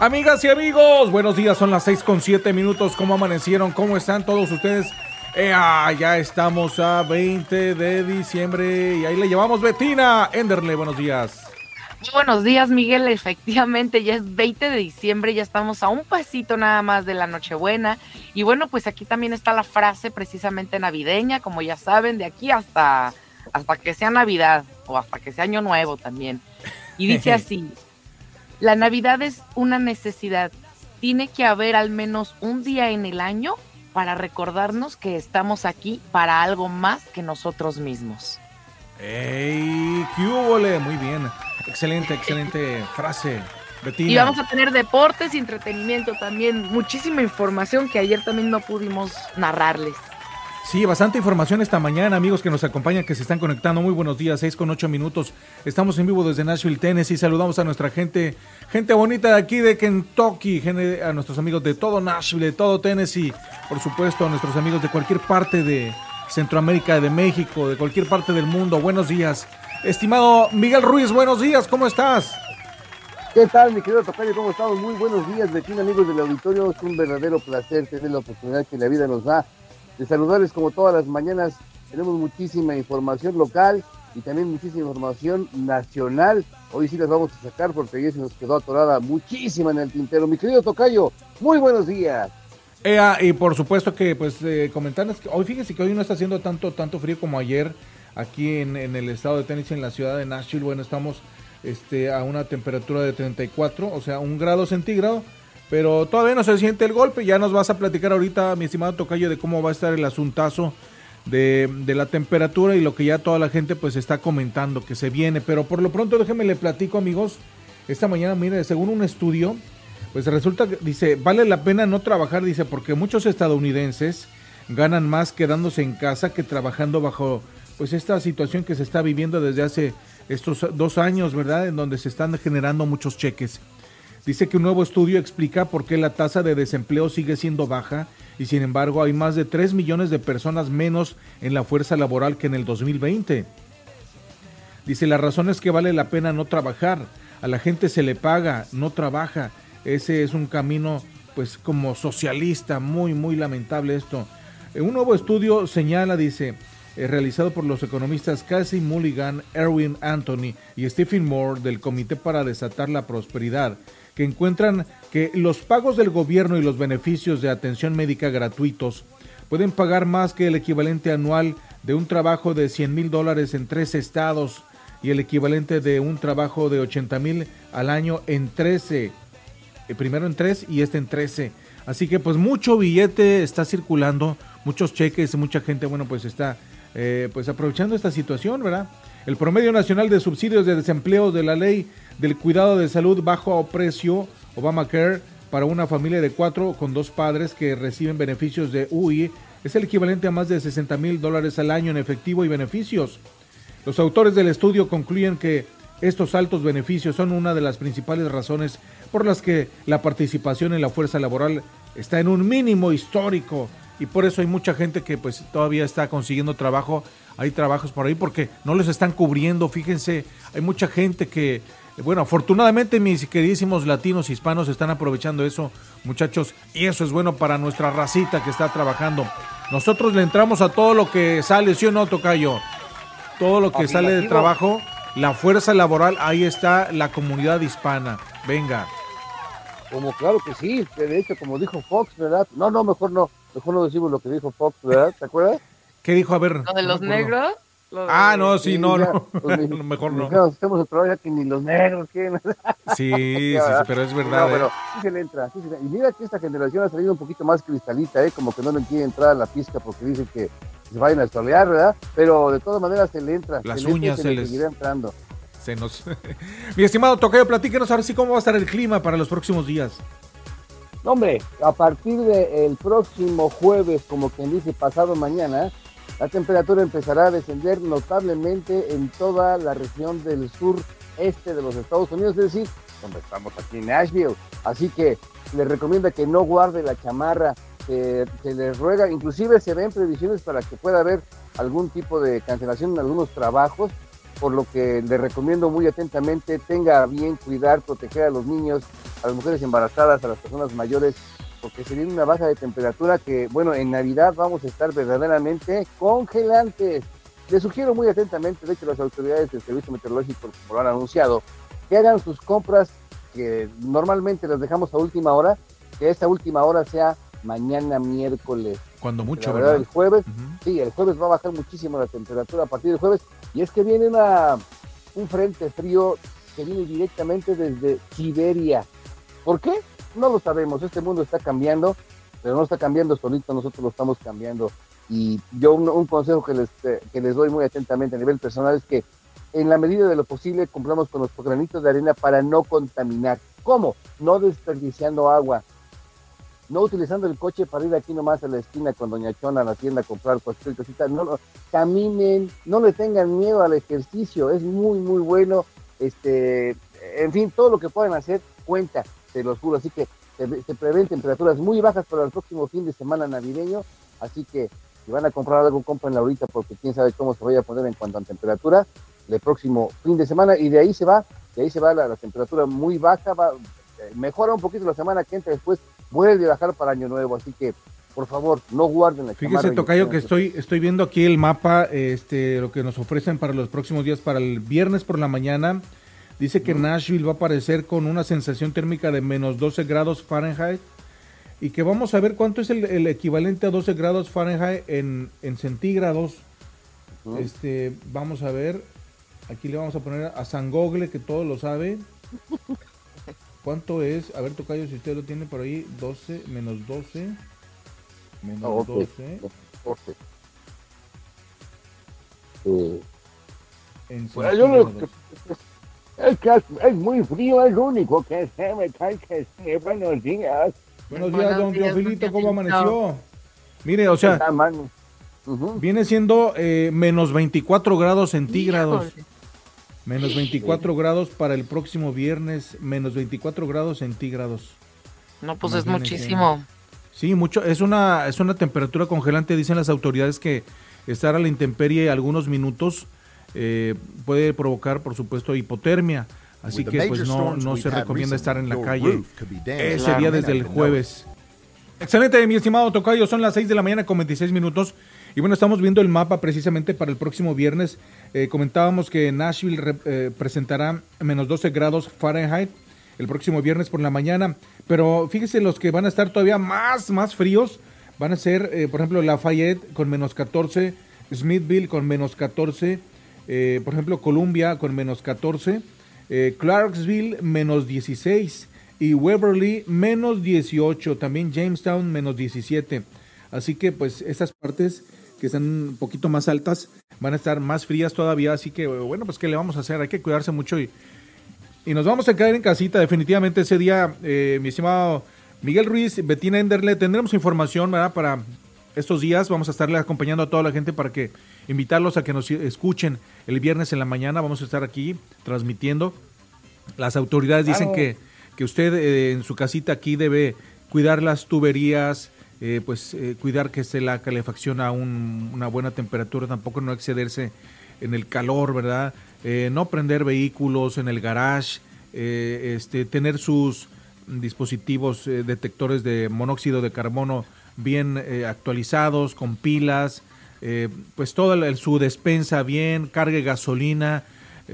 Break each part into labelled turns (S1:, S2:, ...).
S1: Amigas y amigos, buenos días, son las 6 con 7 minutos. ¿Cómo amanecieron? ¿Cómo están todos ustedes? Eh, ah, ya estamos a 20 de diciembre y ahí le llevamos Betina. Enderle, buenos días.
S2: buenos días, Miguel. Efectivamente, ya es 20 de diciembre, ya estamos a un pasito nada más de la Nochebuena. Y bueno, pues aquí también está la frase precisamente navideña, como ya saben, de aquí hasta, hasta que sea Navidad o hasta que sea Año Nuevo también. Y dice así, la Navidad es una necesidad. Tiene que haber al menos un día en el año para recordarnos que estamos aquí para algo más que nosotros mismos.
S1: ¡Ey! ¡Qué Muy bien. Excelente, excelente frase.
S2: Betina. Y vamos a tener deportes y entretenimiento también. Muchísima información que ayer también no pudimos narrarles.
S1: Sí, bastante información esta mañana, amigos que nos acompañan, que se están conectando. Muy buenos días, 6 con 8 minutos. Estamos en vivo desde Nashville, Tennessee. Saludamos a nuestra gente, gente bonita de aquí de Kentucky, a nuestros amigos de todo Nashville, de todo Tennessee. Por supuesto, a nuestros amigos de cualquier parte de Centroamérica, de México, de cualquier parte del mundo. Buenos días. Estimado Miguel Ruiz, buenos días, ¿cómo estás?
S3: ¿Qué tal, mi querido Tocayo? ¿Cómo estamos? Muy buenos días, vecinos amigos del auditorio. Es un verdadero placer tener la oportunidad que la vida nos da de saludarles como todas las mañanas. Tenemos muchísima información local y también muchísima información nacional. Hoy sí las vamos a sacar porque ayer se nos quedó atorada muchísima en el tintero. Mi querido Tocayo, muy buenos días.
S1: y por supuesto que pues eh, comentarles que hoy fíjense que hoy no está haciendo tanto tanto frío como ayer aquí en, en, el estado de Tennessee, en la ciudad de Nashville. Bueno, estamos este, a una temperatura de 34, o sea, un grado centígrado pero todavía no se siente el golpe. Ya nos vas a platicar ahorita, mi estimado Tocayo, de cómo va a estar el asuntazo de, de, la temperatura y lo que ya toda la gente pues está comentando que se viene. Pero por lo pronto déjenme le platico, amigos. Esta mañana, mire, según un estudio, pues resulta que dice, vale la pena no trabajar, dice, porque muchos estadounidenses ganan más quedándose en casa que trabajando bajo pues esta situación que se está viviendo desde hace estos dos años, ¿verdad? En donde se están generando muchos cheques. Dice que un nuevo estudio explica por qué la tasa de desempleo sigue siendo baja y sin embargo hay más de 3 millones de personas menos en la fuerza laboral que en el 2020. Dice, la razón es que vale la pena no trabajar, a la gente se le paga, no trabaja. Ese es un camino pues como socialista, muy, muy lamentable esto. Eh, un nuevo estudio señala, dice, eh, realizado por los economistas Casey Mulligan, Erwin Anthony y Stephen Moore del Comité para Desatar la Prosperidad, que encuentran que los pagos del gobierno y los beneficios de atención médica gratuitos pueden pagar más que el equivalente anual de un trabajo de 100 mil dólares en tres estados y el equivalente de un trabajo de 80 mil al año en 13. Eh, primero en 3 y este en 13. Así que pues mucho billete está circulando, muchos cheques, mucha gente, bueno, pues está eh, pues aprovechando esta situación, ¿verdad? El promedio nacional de subsidios de desempleo de la ley del cuidado de salud bajo precio Obamacare para una familia de cuatro con dos padres que reciben beneficios de UI es el equivalente a más de 60 mil dólares al año en efectivo y beneficios. Los autores del estudio concluyen que estos altos beneficios son una de las principales razones por las que la participación en la fuerza laboral está en un mínimo histórico y por eso hay mucha gente que pues todavía está consiguiendo trabajo, hay trabajos por ahí porque no les están cubriendo, fíjense, hay mucha gente que bueno, afortunadamente mis queridísimos latinos hispanos están aprovechando eso, muchachos, y eso es bueno para nuestra racita que está trabajando. Nosotros le entramos a todo lo que sale, ¿sí o no, Tocayo? Todo lo que sale de trabajo, la fuerza laboral, ahí está la comunidad hispana. Venga.
S3: Como claro que sí, de hecho, como dijo Fox, ¿verdad? No, no, mejor no, mejor no decimos lo que dijo Fox, ¿verdad? ¿Te acuerdas?
S1: ¿Qué dijo? A ver.
S2: ¿Lo de los negros?
S1: Ah, no, sí, no, no. Mejor no.
S3: Estamos el que ni los negros quieren.
S1: Sí, sí, sí, pero es verdad.
S3: No, pero ¿eh? sí se le entra. Sí se le... Y mira que esta generación ha salido un poquito más cristalita, ¿eh? Como que no le quiere entrar a la pizca porque dicen que se vayan a estolear, ¿verdad? Pero de todas maneras se le entra.
S1: Las uñas se, les
S3: seguirá entrando.
S1: Se nos... Mi estimado Tocayo, platíquenos ahora sí cómo va a estar el clima para los próximos días.
S3: Hombre, a partir del próximo jueves, como quien dice pasado mañana, la temperatura empezará a descender notablemente en toda la región del sur este de los Estados Unidos, es decir, donde estamos aquí en Nashville. Así que les recomienda que no guarde la chamarra, se, se les ruega, inclusive se ven previsiones para que pueda haber algún tipo de cancelación en algunos trabajos por lo que le recomiendo muy atentamente, tenga bien cuidar, proteger a los niños, a las mujeres embarazadas, a las personas mayores, porque se viene una baja de temperatura que, bueno, en Navidad vamos a estar verdaderamente congelantes. Les sugiero muy atentamente, de hecho las autoridades del Servicio Meteorológico como lo han anunciado, que hagan sus compras que normalmente las dejamos a última hora, que esta última hora sea mañana miércoles.
S1: Cuando mucho,
S3: la verdad, el jueves, sí, el jueves va a bajar muchísimo la temperatura a partir del jueves, y es que viene una, un frente frío que viene directamente desde Siberia. ¿Por qué? No lo sabemos, este mundo está cambiando, pero no está cambiando solito, nosotros lo estamos cambiando. Y yo un, consejo que les, eh, que les doy muy atentamente a nivel personal es que en la medida de lo posible compramos con los granitos de arena para no contaminar. ¿Cómo? No desperdiciando agua, no utilizando el coche para ir aquí nomás a la esquina con Doña Chona a la tienda a comprar cualquier cosita, no, no, caminen, no le tengan miedo al ejercicio, es muy, muy bueno, este, en fin, todo lo que puedan hacer cuenta, te lo juro, así que se, prevén temperaturas muy bajas para el próximo fin de semana navideño, así que si van a comprar algo, comprenlo ahorita porque quién sabe cómo se vaya a poner en cuanto a temperatura el próximo fin de semana y de ahí se va, de ahí se va la, temperatura muy baja, va, eh, mejora un poquito la semana que entra después vuelve a bajar para Año Nuevo, así que por favor, no guarden la
S1: Fíjese, Tocayo, que estoy, estoy viendo aquí el mapa, este, lo que nos ofrecen para los próximos días, para el viernes por la mañana. Dice que Nashville va a aparecer con una sensación térmica de menos 12 grados Fahrenheit y que vamos a ver cuánto es el, equivalente a 12 grados Fahrenheit en, centígrados. Este, vamos a ver, aquí le vamos a poner a San Gogle, que todo lo sabe. ¿Cuánto es? A ver, Tocayo, si usted lo tiene por ahí, 12 menos 12. Menos 12. 12.
S3: En bueno, yo lo que, es que es, muy frío, es lo único que se me cae que sí. Buenos días.
S1: Buenos días, don Teofilito, ¿cómo amaneció? Mire, o sea, viene siendo eh, menos 24 grados centígrados. Menos 24 grados para el próximo viernes, menos 24 grados centígrados.
S2: No, pues es muchísimo.
S1: Sí, mucho. Es una, es una temperatura congelante. Dicen las autoridades que estar a la intemperie algunos minutos eh, puede provocar, por supuesto, hipotermia. Así que pues no, no se recomienda estar en la calle ese día desde el jueves. Excelente, mi estimado Tocayo. Son las 6 de la mañana con 26 minutos. Y bueno, estamos viendo el mapa precisamente para el próximo viernes. Eh, comentábamos que Nashville eh, presentará menos 12 grados Fahrenheit el próximo viernes por la mañana. Pero fíjese, los que van a estar todavía más, más fríos van a ser, eh, por ejemplo, Lafayette con menos 14, Smithville con menos 14, por ejemplo, Columbia con menos 14, Clarksville menos 16 y Waverly menos 18, también Jamestown menos 17. Así que pues esas partes que están un poquito más altas, van a estar más frías todavía, así que bueno, pues qué le vamos a hacer, hay que cuidarse mucho y, y nos vamos a quedar en casita definitivamente ese día, eh, mi estimado Miguel Ruiz, Betina Enderle, tendremos información ¿verdad? para estos días, vamos a estarle acompañando a toda la gente para que invitarlos a que nos escuchen el viernes en la mañana, vamos a estar aquí transmitiendo. Las autoridades dicen que, que usted eh, en su casita aquí debe cuidar las tuberías, eh, pues eh, cuidar que esté la calefacción a una buena temperatura, tampoco no excederse en el calor, ¿verdad? Eh, no prender vehículos en el garage, este, tener sus dispositivos detectores de monóxido de carbono bien actualizados, con pilas, pues toda su despensa bien, cargue gasolina,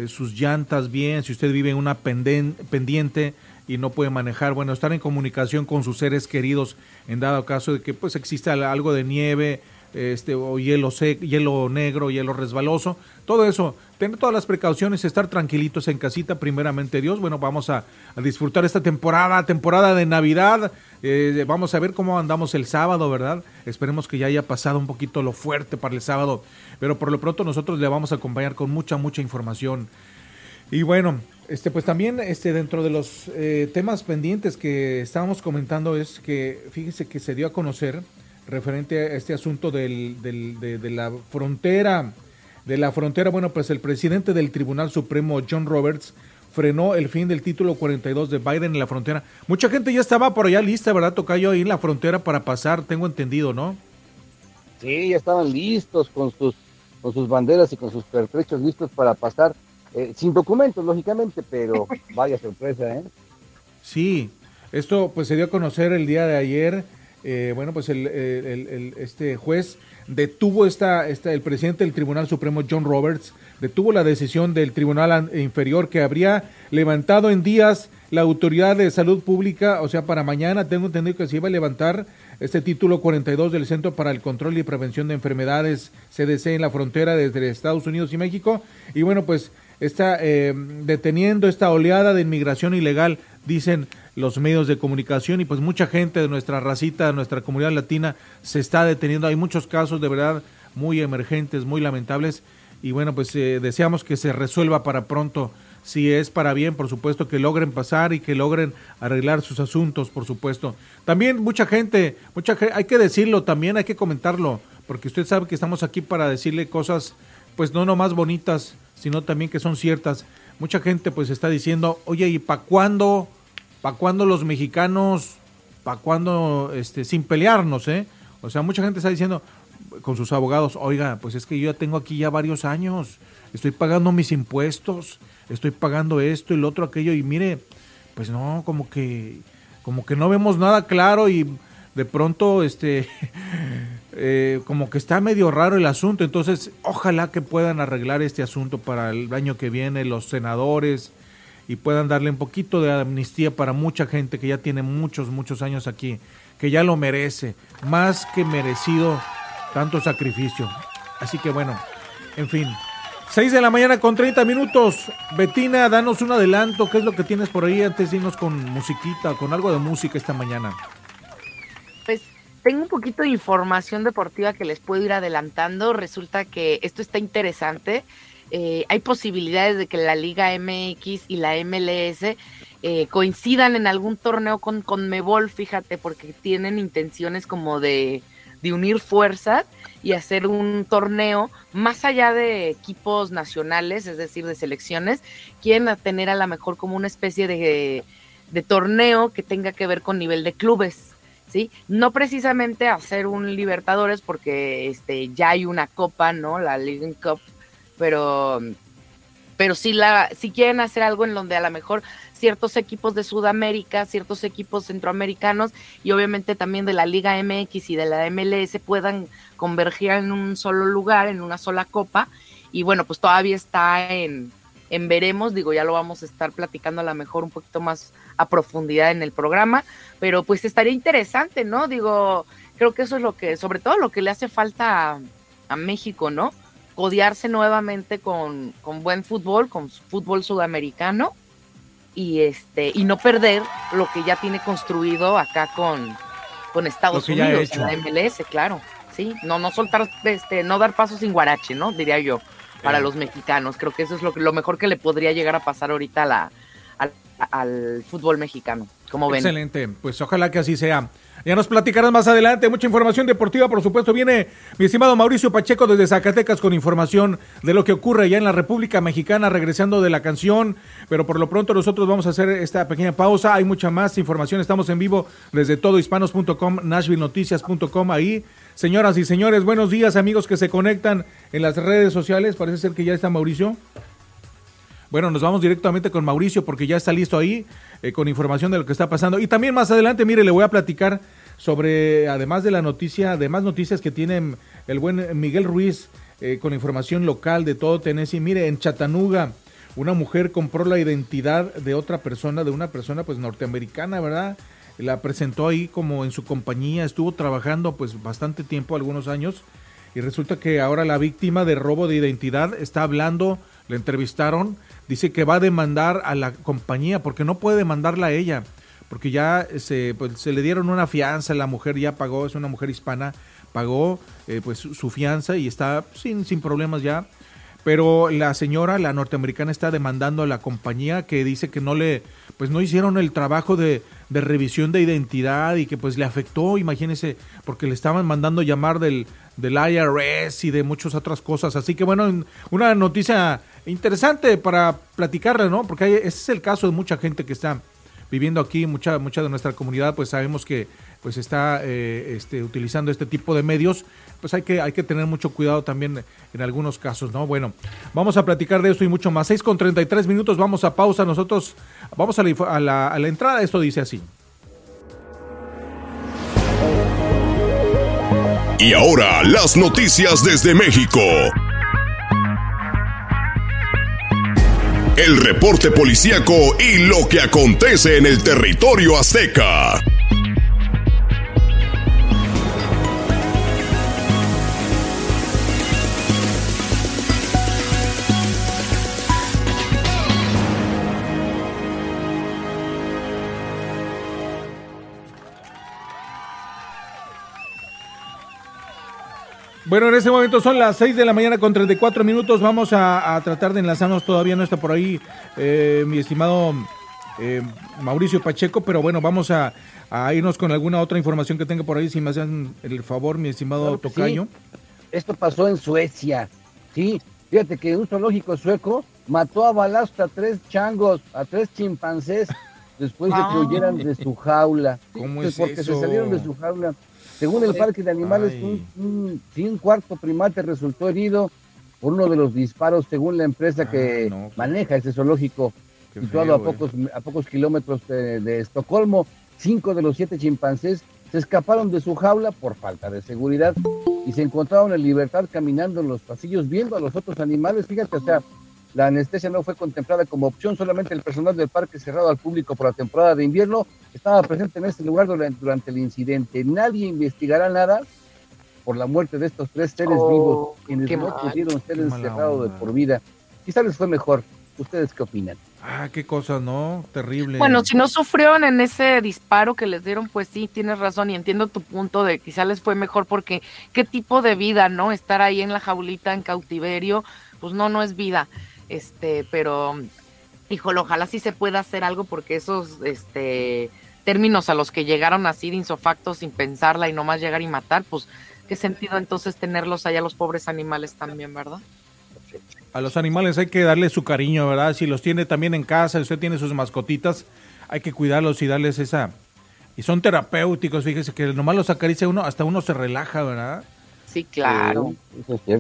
S1: sus llantas bien, si usted vive en una pendiente, y no puede manejar, bueno, estar en comunicación con sus seres queridos en dado caso de que pues exista algo de nieve, este o hielo sec, hielo negro, hielo resbaloso, todo eso, tener todas las precauciones, estar tranquilitos en casita, primeramente Dios, bueno, vamos a, disfrutar esta temporada, temporada de Navidad, eh, vamos a ver cómo andamos el sábado, ¿verdad? Esperemos que ya haya pasado un poquito lo fuerte para el sábado, pero por lo pronto nosotros le vamos a acompañar con mucha, mucha información. Y bueno, este, pues también este, dentro de los eh, temas pendientes que estábamos comentando es que, fíjese que se dio a conocer referente a este asunto del, de, la frontera, de la frontera, bueno, pues el presidente del Tribunal Supremo, John Roberts, frenó el fin del título 42 de Biden en la frontera. Mucha gente ya estaba por allá lista, ¿verdad? Tocayo ahí en la frontera para pasar, tengo entendido, ¿no?
S3: Sí, ya estaban listos con sus con sus banderas y con sus pertrechos listos para pasar, eh, sin documentos, lógicamente, pero vaya sorpresa, ¿eh?
S1: Sí, esto pues se dio a conocer el día de ayer. Eh, bueno, pues el, este juez detuvo esta, esta, el presidente del Tribunal Supremo, John Roberts, detuvo la decisión del Tribunal Inferior que habría levantado en días la Autoridad de Salud Pública, o sea, para mañana tengo entendido que se iba a levantar este título 42 del Centro para el Control y Prevención de Enfermedades, CDC, en la frontera desde Estados Unidos y México. Y bueno, pues está eh, deteniendo esta oleada de inmigración ilegal, dicen los medios de comunicación, y pues mucha gente de nuestra racita, de nuestra comunidad latina, se está deteniendo. Hay muchos casos de verdad muy emergentes, muy lamentables, y bueno, pues eh, deseamos que se resuelva para pronto si es para bien, por supuesto, que logren pasar y que logren arreglar sus asuntos, por supuesto. También mucha gente, mucha hay que decirlo también, hay que comentarlo, porque usted sabe que estamos aquí para decirle cosas, pues no nomás bonitas, sino también que son ciertas. Mucha gente pues está diciendo, oye, ¿y para cuándo, para cuándo los mexicanos, para cuándo, este, sin pelearnos, eh? O sea, mucha gente está diciendo con sus abogados, oiga, pues es que yo ya tengo aquí ya varios años, estoy pagando mis impuestos, estoy pagando esto y lo otro, aquello, y mire, pues no, como que, como que no vemos nada claro y de pronto, este, eh, como que está medio raro el asunto, entonces ojalá que puedan arreglar este asunto para el año que viene los senadores y puedan darle un poquito de amnistía para mucha gente que ya tiene muchos, muchos años aquí, que ya lo merece, más que merecido tanto sacrificio. Así que bueno, en fin, 6 de la mañana con 30 minutos. Betina, danos un adelanto. ¿Qué es lo que tienes por ahí antes de irnos con musiquita, con algo de música esta mañana?
S2: Tengo un poquito de información deportiva que les puedo ir adelantando. Resulta que esto está interesante. Eh, hay posibilidades de que la Liga MX y la MLS eh, coincidan en algún torneo con, con Mebol, fíjate, porque tienen intenciones como de, de unir fuerzas y hacer un torneo más allá de equipos nacionales, es decir, de selecciones, quieren tener a lo mejor como una especie de, torneo que tenga que ver con nivel de clubes. ¿Sí? No precisamente hacer un Libertadores porque este ya hay una copa, ¿no? La League Cup, pero pero sí la si quieren hacer algo en donde a lo mejor ciertos equipos de Sudamérica, ciertos equipos centroamericanos y obviamente también de la Liga MX y de la MLS puedan convergir en un solo lugar, en una sola copa. Y bueno, pues todavía está en, en veremos, digo, ya lo vamos a estar platicando a lo mejor un poquito más a profundidad en el programa, pero pues estaría interesante, ¿no? Digo, creo que eso es lo que, sobre todo lo que le hace falta a, a México, ¿no? Codiarse nuevamente con, con buen fútbol, con fútbol sudamericano y este y no perder lo que ya tiene construido acá con, con Estados Unidos, la MLS, claro. Sí, no no soltar este no dar pasos sin guarache, ¿no? Diría yo, para los mexicanos. Creo que eso es lo, lo mejor que le podría llegar a pasar ahorita a la, al fútbol mexicano.
S1: Excelente, pues ojalá que así sea. Ya nos platicarás más adelante. Mucha información deportiva, por supuesto. Viene mi estimado Mauricio Pacheco desde Zacatecas con información de lo que ocurre allá en la República Mexicana, regresando de la canción. Pero por lo pronto nosotros vamos a hacer esta pequeña pausa. Hay mucha más información. Estamos en vivo desde todohispanos.com, nashvillenoticias.com. Ahí, señoras y señores, buenos días, amigos que se conectan en las redes sociales. Parece ser que ya está Mauricio. Bueno, nos vamos directamente con Mauricio porque ya está listo ahí eh, con información de lo que está pasando. Y también más adelante, mire, le voy a platicar sobre, además de la noticia, además noticias que tiene el buen Miguel Ruiz eh, con información local de todo Tennessee. Mire, en Chattanooga, una mujer compró la identidad de otra persona, de una persona pues norteamericana, ¿verdad? La presentó ahí como en su compañía, estuvo trabajando pues bastante tiempo, algunos años, y resulta que ahora la víctima de robo de identidad está hablando, le entrevistaron dice que va a demandar a la compañía porque no puede demandarla a ella, porque ya se, pues, se le dieron una fianza, la mujer ya pagó, es una mujer hispana, pagó eh, pues su fianza y está sin, sin problemas ya. Pero la señora, la norteamericana, está demandando a la compañía que dice que no le, pues no hicieron el trabajo de, de revisión de identidad y que pues le afectó, imagínense, porque le estaban mandando llamar del, del IRS y de muchas otras cosas. Así que bueno, una noticia interesante para platicarle, ¿no? Porque ese es el caso de mucha gente que está viviendo aquí, mucha, mucha de nuestra comunidad, pues sabemos que pues está eh, este, utilizando este tipo de medios, pues hay que, hay que tener mucho cuidado también en algunos casos, ¿no? Bueno, vamos a platicar de esto y mucho más. 6 con 33 minutos, vamos a pausa. Nosotros vamos a la, entrada. Esto dice así.
S4: Y ahora las noticias desde México. El reporte policíaco y lo que acontece en el territorio azteca.
S1: Bueno, en este momento son las 6 de la mañana con 34 minutos. Vamos a, tratar de enlazarnos. Todavía no está por ahí eh, mi estimado eh, Mauricio Pacheco, pero bueno, vamos a, irnos con alguna otra información que tenga por ahí. Si me hacen el favor, mi estimado Tocayo.
S3: Esto pasó en Suecia. Sí, fíjate que un zoológico sueco mató a balazos a tres changos, a tres chimpancés, después de que ah. huyeran de su jaula.
S1: ¿Cómo es
S3: porque se salieron de su jaula. Según el Parque de Animales, un, un, cuarto primate resultó herido por uno de los disparos, según la empresa que ah, pues, maneja ese zoológico, situado a, pocos, a pocos kilómetros de, Estocolmo. Cinco de los siete chimpancés se escaparon de su jaula por falta de seguridad y se encontraron en libertad caminando en los pasillos viendo a los otros animales. Fíjate, o sea, la anestesia no fue contemplada como opción, solamente el personal del parque cerrado al público por la temporada de invierno estaba presente en este lugar durante, el incidente. Nadie investigará nada por la muerte de estos tres seres oh, vivos, quienes no pudieron ser encerrados de por vida. Quizá les fue mejor. ¿Ustedes qué opinan?
S1: Ah, qué cosa, ¿no? Terrible.
S2: Bueno, si no sufrieron en ese disparo que les dieron, pues sí, tienes razón y entiendo tu punto de quizá les fue mejor porque qué tipo de vida, ¿no? Estar ahí en la jaulita, en cautiverio, pues no, no es vida este, pero híjole, ojalá sí se pueda hacer algo porque esos este términos a los que llegaron así de insofacto sin pensarla y nomás llegar y matar, pues qué sentido entonces tenerlos allá los pobres animales también, ¿verdad?
S1: A los animales hay que darle su cariño, ¿verdad? Si los tiene también en casa, usted tiene sus mascotitas, hay que cuidarlos y darles esa... Y son terapéuticos, fíjese que nomás los acaricia uno, hasta uno se relaja, ¿verdad?
S2: Sí, claro.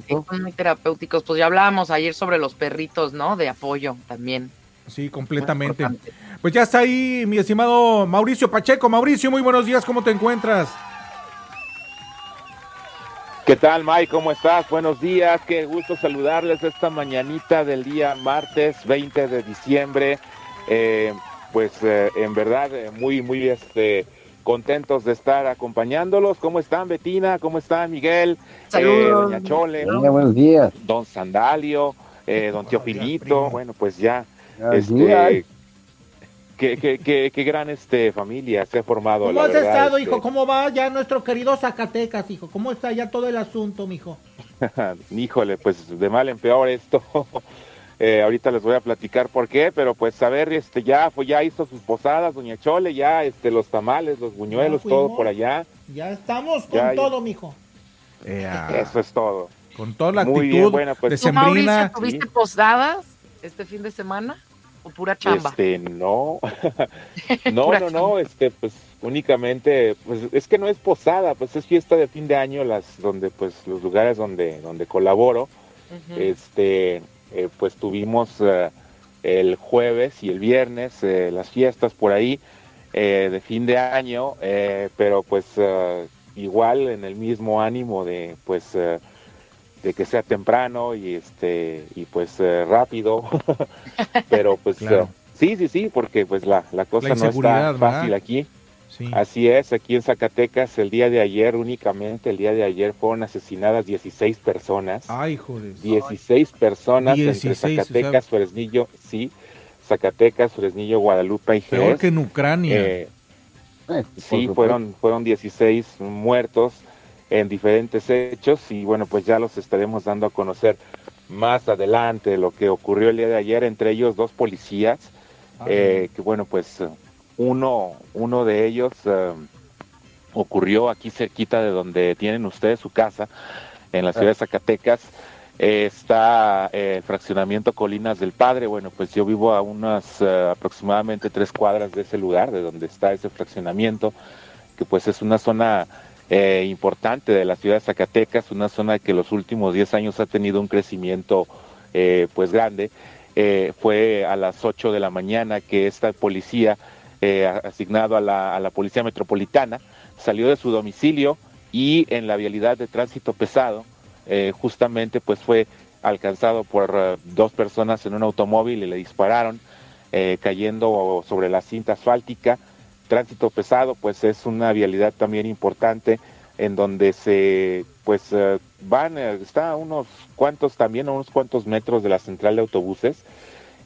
S2: son muy terapéuticos. Pues ya hablábamos ayer sobre los perritos, ¿no? De apoyo también.
S1: Sí, completamente. Pues ya está ahí mi estimado Mauricio Pacheco. Mauricio, muy buenos días, ¿cómo te encuentras?
S5: ¿Qué tal, Mike? ¿Cómo estás? Buenos días, qué gusto saludarles esta mañanita del día martes 20 de diciembre. Eh, pues eh, en verdad, eh, muy, muy este contentos de estar acompañándolos. ¿Cómo están, Betina? ¿Cómo están, Miguel?
S2: Saludos.
S5: Eh, doña Chole.
S3: buenos días.
S5: Don Sandalio, eh, don Teofilito. Bueno, pues ya. Este, qué, qué, qué, qué, gran este, familia se ha formado.
S6: ¿Cómo has estado, hijo? Este. ¿Cómo va ya nuestro querido Zacatecas, hijo? ¿Cómo está ya todo el asunto, mijo?
S5: Híjole, pues de mal en peor esto. Eh, ahorita les voy a platicar por qué, pero pues a ver, este ya fue, ya hizo sus posadas, doña Chole, ya este los tamales, los buñuelos, todo por allá.
S6: Ya estamos con todo, mijo.
S5: Eso es todo.
S1: Con toda la Muy actitud bien, pues,
S2: ¿Tú, Mauricio, tuviste posadas este fin de semana o pura chamba?
S5: Este, no. no, no, no, este pues únicamente pues es que no es posada, pues es fiesta de fin de año las donde pues los lugares donde donde colaboro. Este eh, pues tuvimos eh, el jueves y el viernes eh, las fiestas por ahí de fin de año, pero pues igual en el mismo ánimo de pues de que sea temprano y este y pues rápido, pero pues sí sí sí porque pues la, la cosa no está fácil aquí. Así es, aquí en Zacatecas el día de ayer únicamente, el día de ayer fueron asesinadas 16 personas.
S1: Ay, joder.
S5: 16 personas entre Zacatecas, Fresnillo, sí, Zacatecas, Fresnillo, Guadalupe y Jerez.
S1: Peor que en Ucrania.
S5: Eh, eh, sí, fueron, fueron 16 muertos en diferentes hechos y bueno, pues ya los estaremos dando a conocer más adelante lo que ocurrió el día de ayer, entre ellos dos policías, eh, que bueno, pues uno, uno de ellos eh, ocurrió aquí cerquita de donde tienen ustedes su casa, en la ciudad de Zacatecas. eh, está eh, el fraccionamiento Colinas del Padre. Bueno, pues yo vivo a unas eh, aproximadamente tres cuadras de ese lugar, de donde está ese fraccionamiento, que pues es una zona importante de la ciudad de Zacatecas, una zona que los últimos 10 años ha tenido un crecimiento pues grande. fue a las 8 de la mañana que esta policía, asignado a la, a la Policía Metropolitana, salió de su domicilio y en la vialidad de tránsito pesado, eh, justamente pues fue alcanzado por eh, dos personas en un automóvil y le dispararon, eh, cayendo sobre la cinta asfáltica. Tránsito pesado pues es una vialidad también importante en donde se pues van, está a unos cuantos también, a unos cuantos metros de la central de autobuses,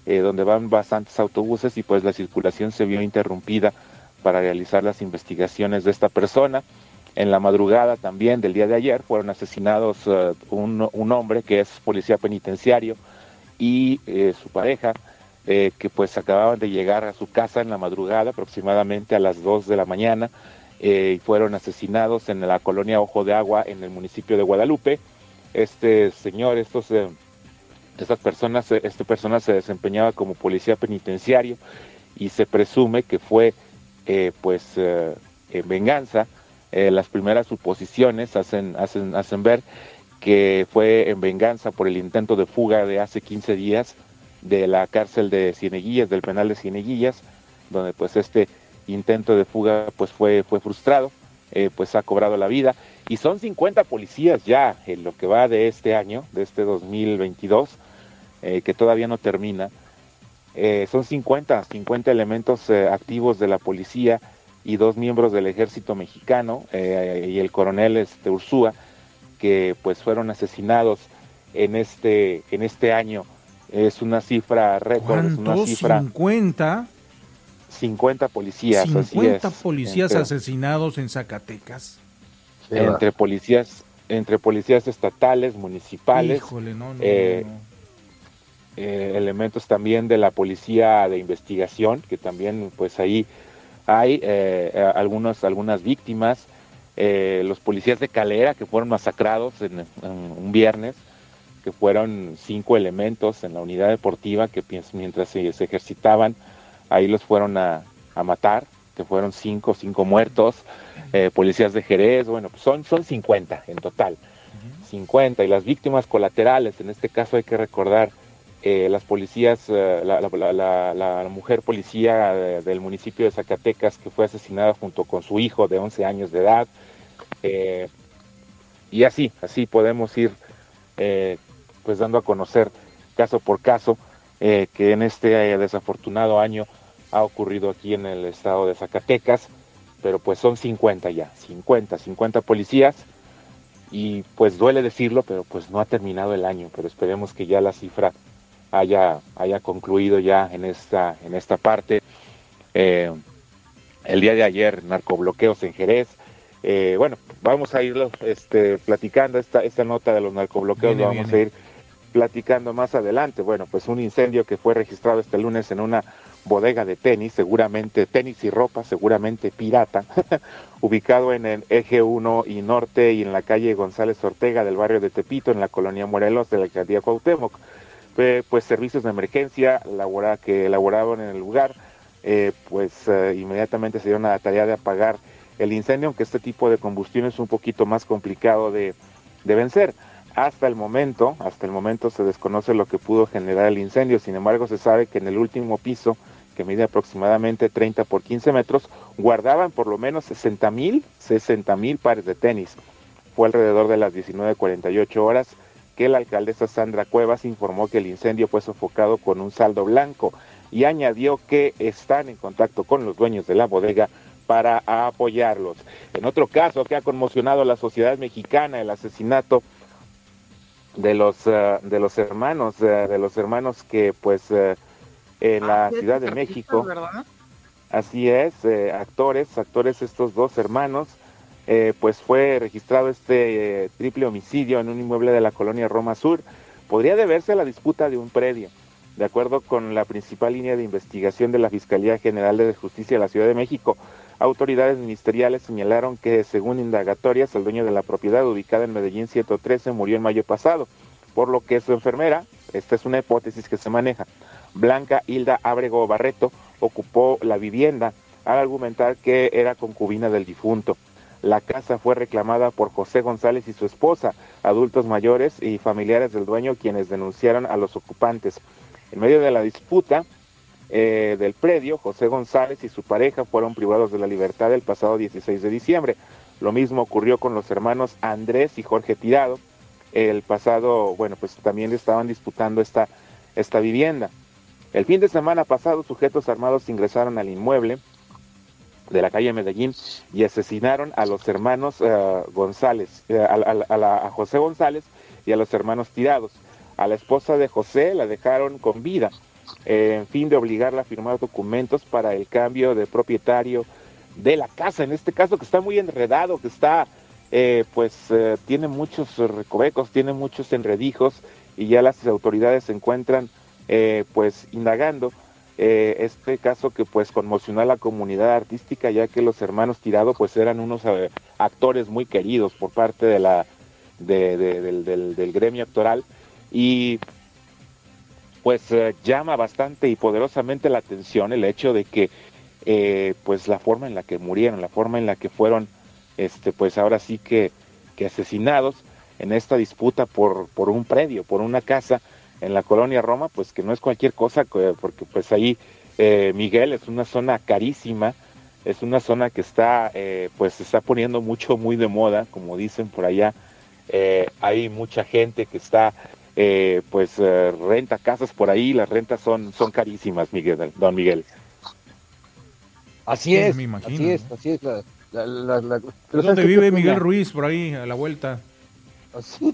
S5: donde van bastantes autobuses y pues la circulación se vio interrumpida para realizar las investigaciones de esta persona. En la madrugada también del día de ayer fueron asesinados eh, un, hombre que es policía penitenciario y eh, su pareja, eh, que pues acababan de llegar a su casa en la madrugada, aproximadamente a las 2 de la mañana, y fueron asesinados en la colonia Ojo de Agua en el municipio de Guadalupe. Este señor, estos, estas personas, esta persona se desempeñaba como policía penitenciario y se presume que fue pues en venganza eh, las primeras suposiciones hacen, hacen, hacen ver que fue en venganza por el intento de fuga de hace 15 días de la cárcel de Cieneguillas, del penal de Cieneguillas, donde pues este intento de fuga pues fue, fue frustrado, eh, pues ha cobrado la vida. Y son 50 policías ya en lo que va de este año, de este 2022, eh, que todavía no termina. son 50, 50 elementos activos de la policía y dos miembros del ejército mexicano eh, y el coronel este, Ursúa, que pues fueron asesinados en este, en este año. Es una cifra récord, es una cifra...
S1: 50.
S5: 50 policías.
S1: 50 policías asesinados en Zacatecas.
S5: Entre policías, entre policías estatales, municipales. Eh, eh, elementos también de la policía de investigación, que también pues ahí hay eh, eh, algunos, algunas víctimas, eh, los policías de Calera que fueron masacrados en, un viernes, que fueron cinco elementos en la unidad deportiva que mientras se, ejercitaban, ahí los fueron a, matar, que fueron cinco, cinco muertos, policías de Jerez, bueno, pues son, son 50 en total, 50, y las víctimas colaterales, en este caso hay que recordar eh, las policías, eh, la, mujer policía del municipio de Zacatecas que fue asesinada junto con su hijo de 11 años de edad. Eh, y así, así podemos ir pues dando a conocer caso por caso que en este desafortunado año ha ocurrido aquí en el estado de Zacatecas, pero pues son 50 ya, 50, 50 policías y pues duele decirlo, pero pues no ha terminado el año, pero esperemos que ya la cifra haya, haya concluido ya en esta, en esta parte. Eh, el día de ayer, narcobloqueos en Jerez. Eh, bueno, vamos a ir este, platicando esta, esta nota de los narcobloqueos, lo vamos a ir platicando más adelante. Bueno, pues un incendio que fue registrado este lunes en una bodega de tenis, seguramente tenis y ropa, seguramente pirata, ubicado en el eje 1 y norte y en la calle González Ortega del barrio de Tepito, en la colonia Morelos de la alcaldía Cuauhtémoc pues servicios de emergencia que elaboraban en el lugar, eh, pues eh, inmediatamente se dieron a la tarea de apagar el incendio, aunque este tipo de combustión es un poquito más complicado de, vencer. Hasta el momento, hasta el momento se desconoce lo que pudo generar el incendio, sin embargo se sabe que en el último piso, que mide aproximadamente 30 por 15 metros, guardaban por lo menos 60 mil, 60 mil pares de tenis. Fue alrededor de las 19.48 horas que la alcaldesa Sandra Cuevas informó que el incendio fue sofocado con un saldo blanco y añadió que están en contacto con los dueños de la bodega para apoyarlos. En otro caso que ha conmocionado a la sociedad mexicana, el asesinato de los eh, de los hermanos eh, de los hermanos que pues eh, en la ah, Ciudad de México así es actores actores estos dos hermanos eh, pues fue registrado este eh, triple homicidio en un inmueble de la colonia Roma Sur. Podría deberse a la disputa de un predio. De acuerdo con la principal línea de investigación de la Fiscalía General de Justicia de la Ciudad de México, autoridades ministeriales señalaron que, según indagatorias, el dueño de la propiedad ubicada en Medellín 113 murió en mayo pasado. por lo que su enfermera, esta es una hipótesis que se maneja, Blanca Hilda Abrego Barreto, ocupó la vivienda al argumentar que era concubina del difunto. La casa fue reclamada por José González y su esposa, adultos mayores y familiares del dueño, quienes denunciaron a los ocupantes. En medio de la disputa eh, del predio, José González y su pareja fueron privados de la libertad el pasado 16 de diciembre. Lo mismo ocurrió con los hermanos Andrés y Jorge Tirado. El pasado, bueno, pues también estaban disputando esta, esta vivienda. El fin de semana pasado, sujetos armados ingresaron al inmueble de la calle Medellín y asesinaron a los hermanos eh, González, eh, a, José González y a los hermanos Tirados. A la esposa de José la dejaron con vida, eh, en fin de obligarla a firmar documentos para el cambio de propietario de la casa, en este caso que está muy enredado, que está, pues tiene muchos recovecos, tiene muchos enredijos y ya las autoridades se encuentran pues indagando eh, este caso que pues conmocionó a la comunidad artística ya que los hermanos Tirado pues eran unos eh, actores muy queridos por parte de la del, gremio actoral. Y pues eh, llama bastante y poderosamente la atención el hecho de que pues la forma en la que murieron la forma en la que fueron este pues ahora sí que, que asesinados en esta disputa por, por un predio por una casa en la colonia Roma, pues que no es cualquier cosa, porque pues ahí eh, Miguel es una zona carísima, es una zona que está, eh, pues se está poniendo mucho, muy de moda, como dicen por allá. Eh, hay mucha gente que está, pues renta casas por ahí, las rentas son, son carísimas, Miguel, don Miguel.
S3: Así es, así es, así es.
S1: ¿Dónde vive Miguel Ruiz por ahí, a la vuelta?
S3: Así,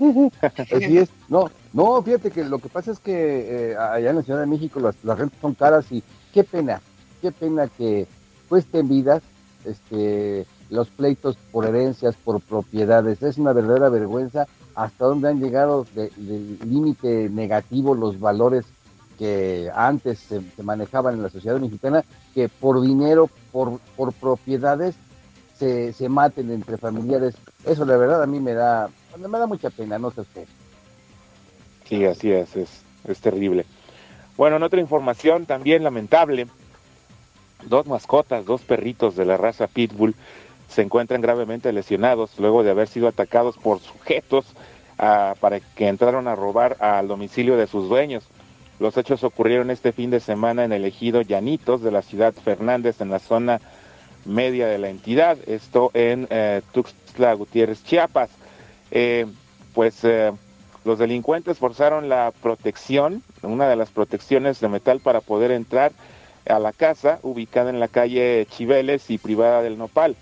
S3: es. No, no, fíjate que lo que pasa es que eh, allá en la Ciudad de México las, rentas son caras y qué pena, qué pena que cuesten vidas este, los pleitos por herencias, por propiedades. Es una verdadera vergüenza hasta dónde han llegado del límite negativo los valores que antes se, manejaban en la sociedad mexicana, que por dinero, por, por propiedades, se, se maten entre familiares. Eso la verdad a mí me da, me da mucha pena, no sé usted.
S5: Sí, así es, es, terrible. Bueno, en otra información también lamentable, dos mascotas, dos perritos de la raza Pitbull se encuentran gravemente lesionados luego de haber sido atacados por sujetos ah, para que entraron a robar al domicilio de sus dueños. Los hechos ocurrieron este fin de semana en el ejido Llanitos de la ciudad Fernández, en la zona media de la entidad, esto en eh, Tuxtla Gutiérrez, Chiapas. Eh, pues eh, los delincuentes forzaron la protección, una de las protecciones de metal para poder entrar a la casa ubicada en la calle Chiveles y privada del Nopal.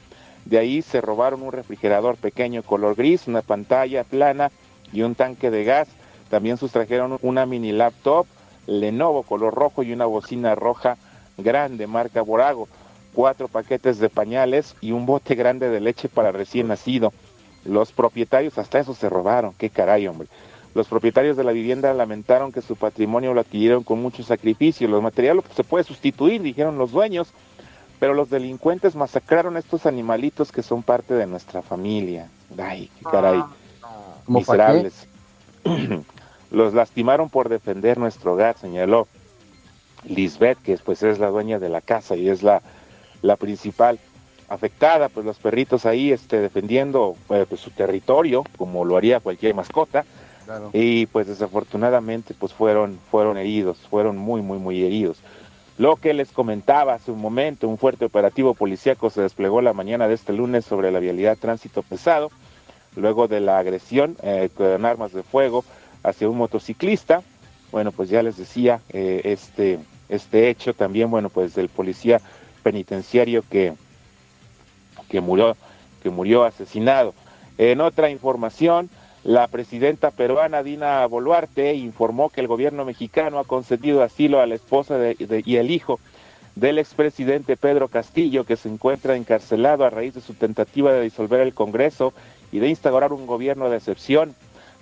S5: De ahí se robaron un refrigerador pequeño color gris, una pantalla plana y un tanque de gas. También sustrajeron una mini laptop Lenovo color rojo y una bocina roja grande marca Borago, cuatro paquetes de pañales y un bote grande de leche para recién nacido. Los propietarios, hasta eso se robaron, qué caray, hombre. Los propietarios de la vivienda lamentaron que su patrimonio lo adquirieron con mucho sacrificio. Los materiales se puede sustituir, dijeron los dueños, pero los delincuentes masacraron a estos animalitos que son parte de nuestra familia. Ay, qué caray. Ah, Miserables. los lastimaron por defender nuestro hogar, señaló Lisbeth, que pues es la dueña de la casa y es la, la principal afectada, pues los perritos ahí este, defendiendo eh, pues, su territorio, como lo haría cualquier mascota, y pues desafortunadamente pues fueron, fueron heridos, fueron muy, muy, muy heridos. Lo que les comentaba hace un momento, un fuerte operativo policíaco se desplegó la mañana de este lunes sobre la vialidad tránsito pesado, luego de la agresión eh, con armas de fuego hacia un motociclista. Bueno, pues ya les decía, eh, este, este hecho también, bueno, pues del policía penitenciario que, que murió, que murió asesinado. En otra información, la presidenta peruana Dina Boluarte informó que el gobierno mexicano ha concedido asilo a la esposa y el hijo del expresidente Pedro Castillo, que se encuentra encarcelado a raíz de su tentativa de disolver el Congreso y de instaurar un gobierno de excepción.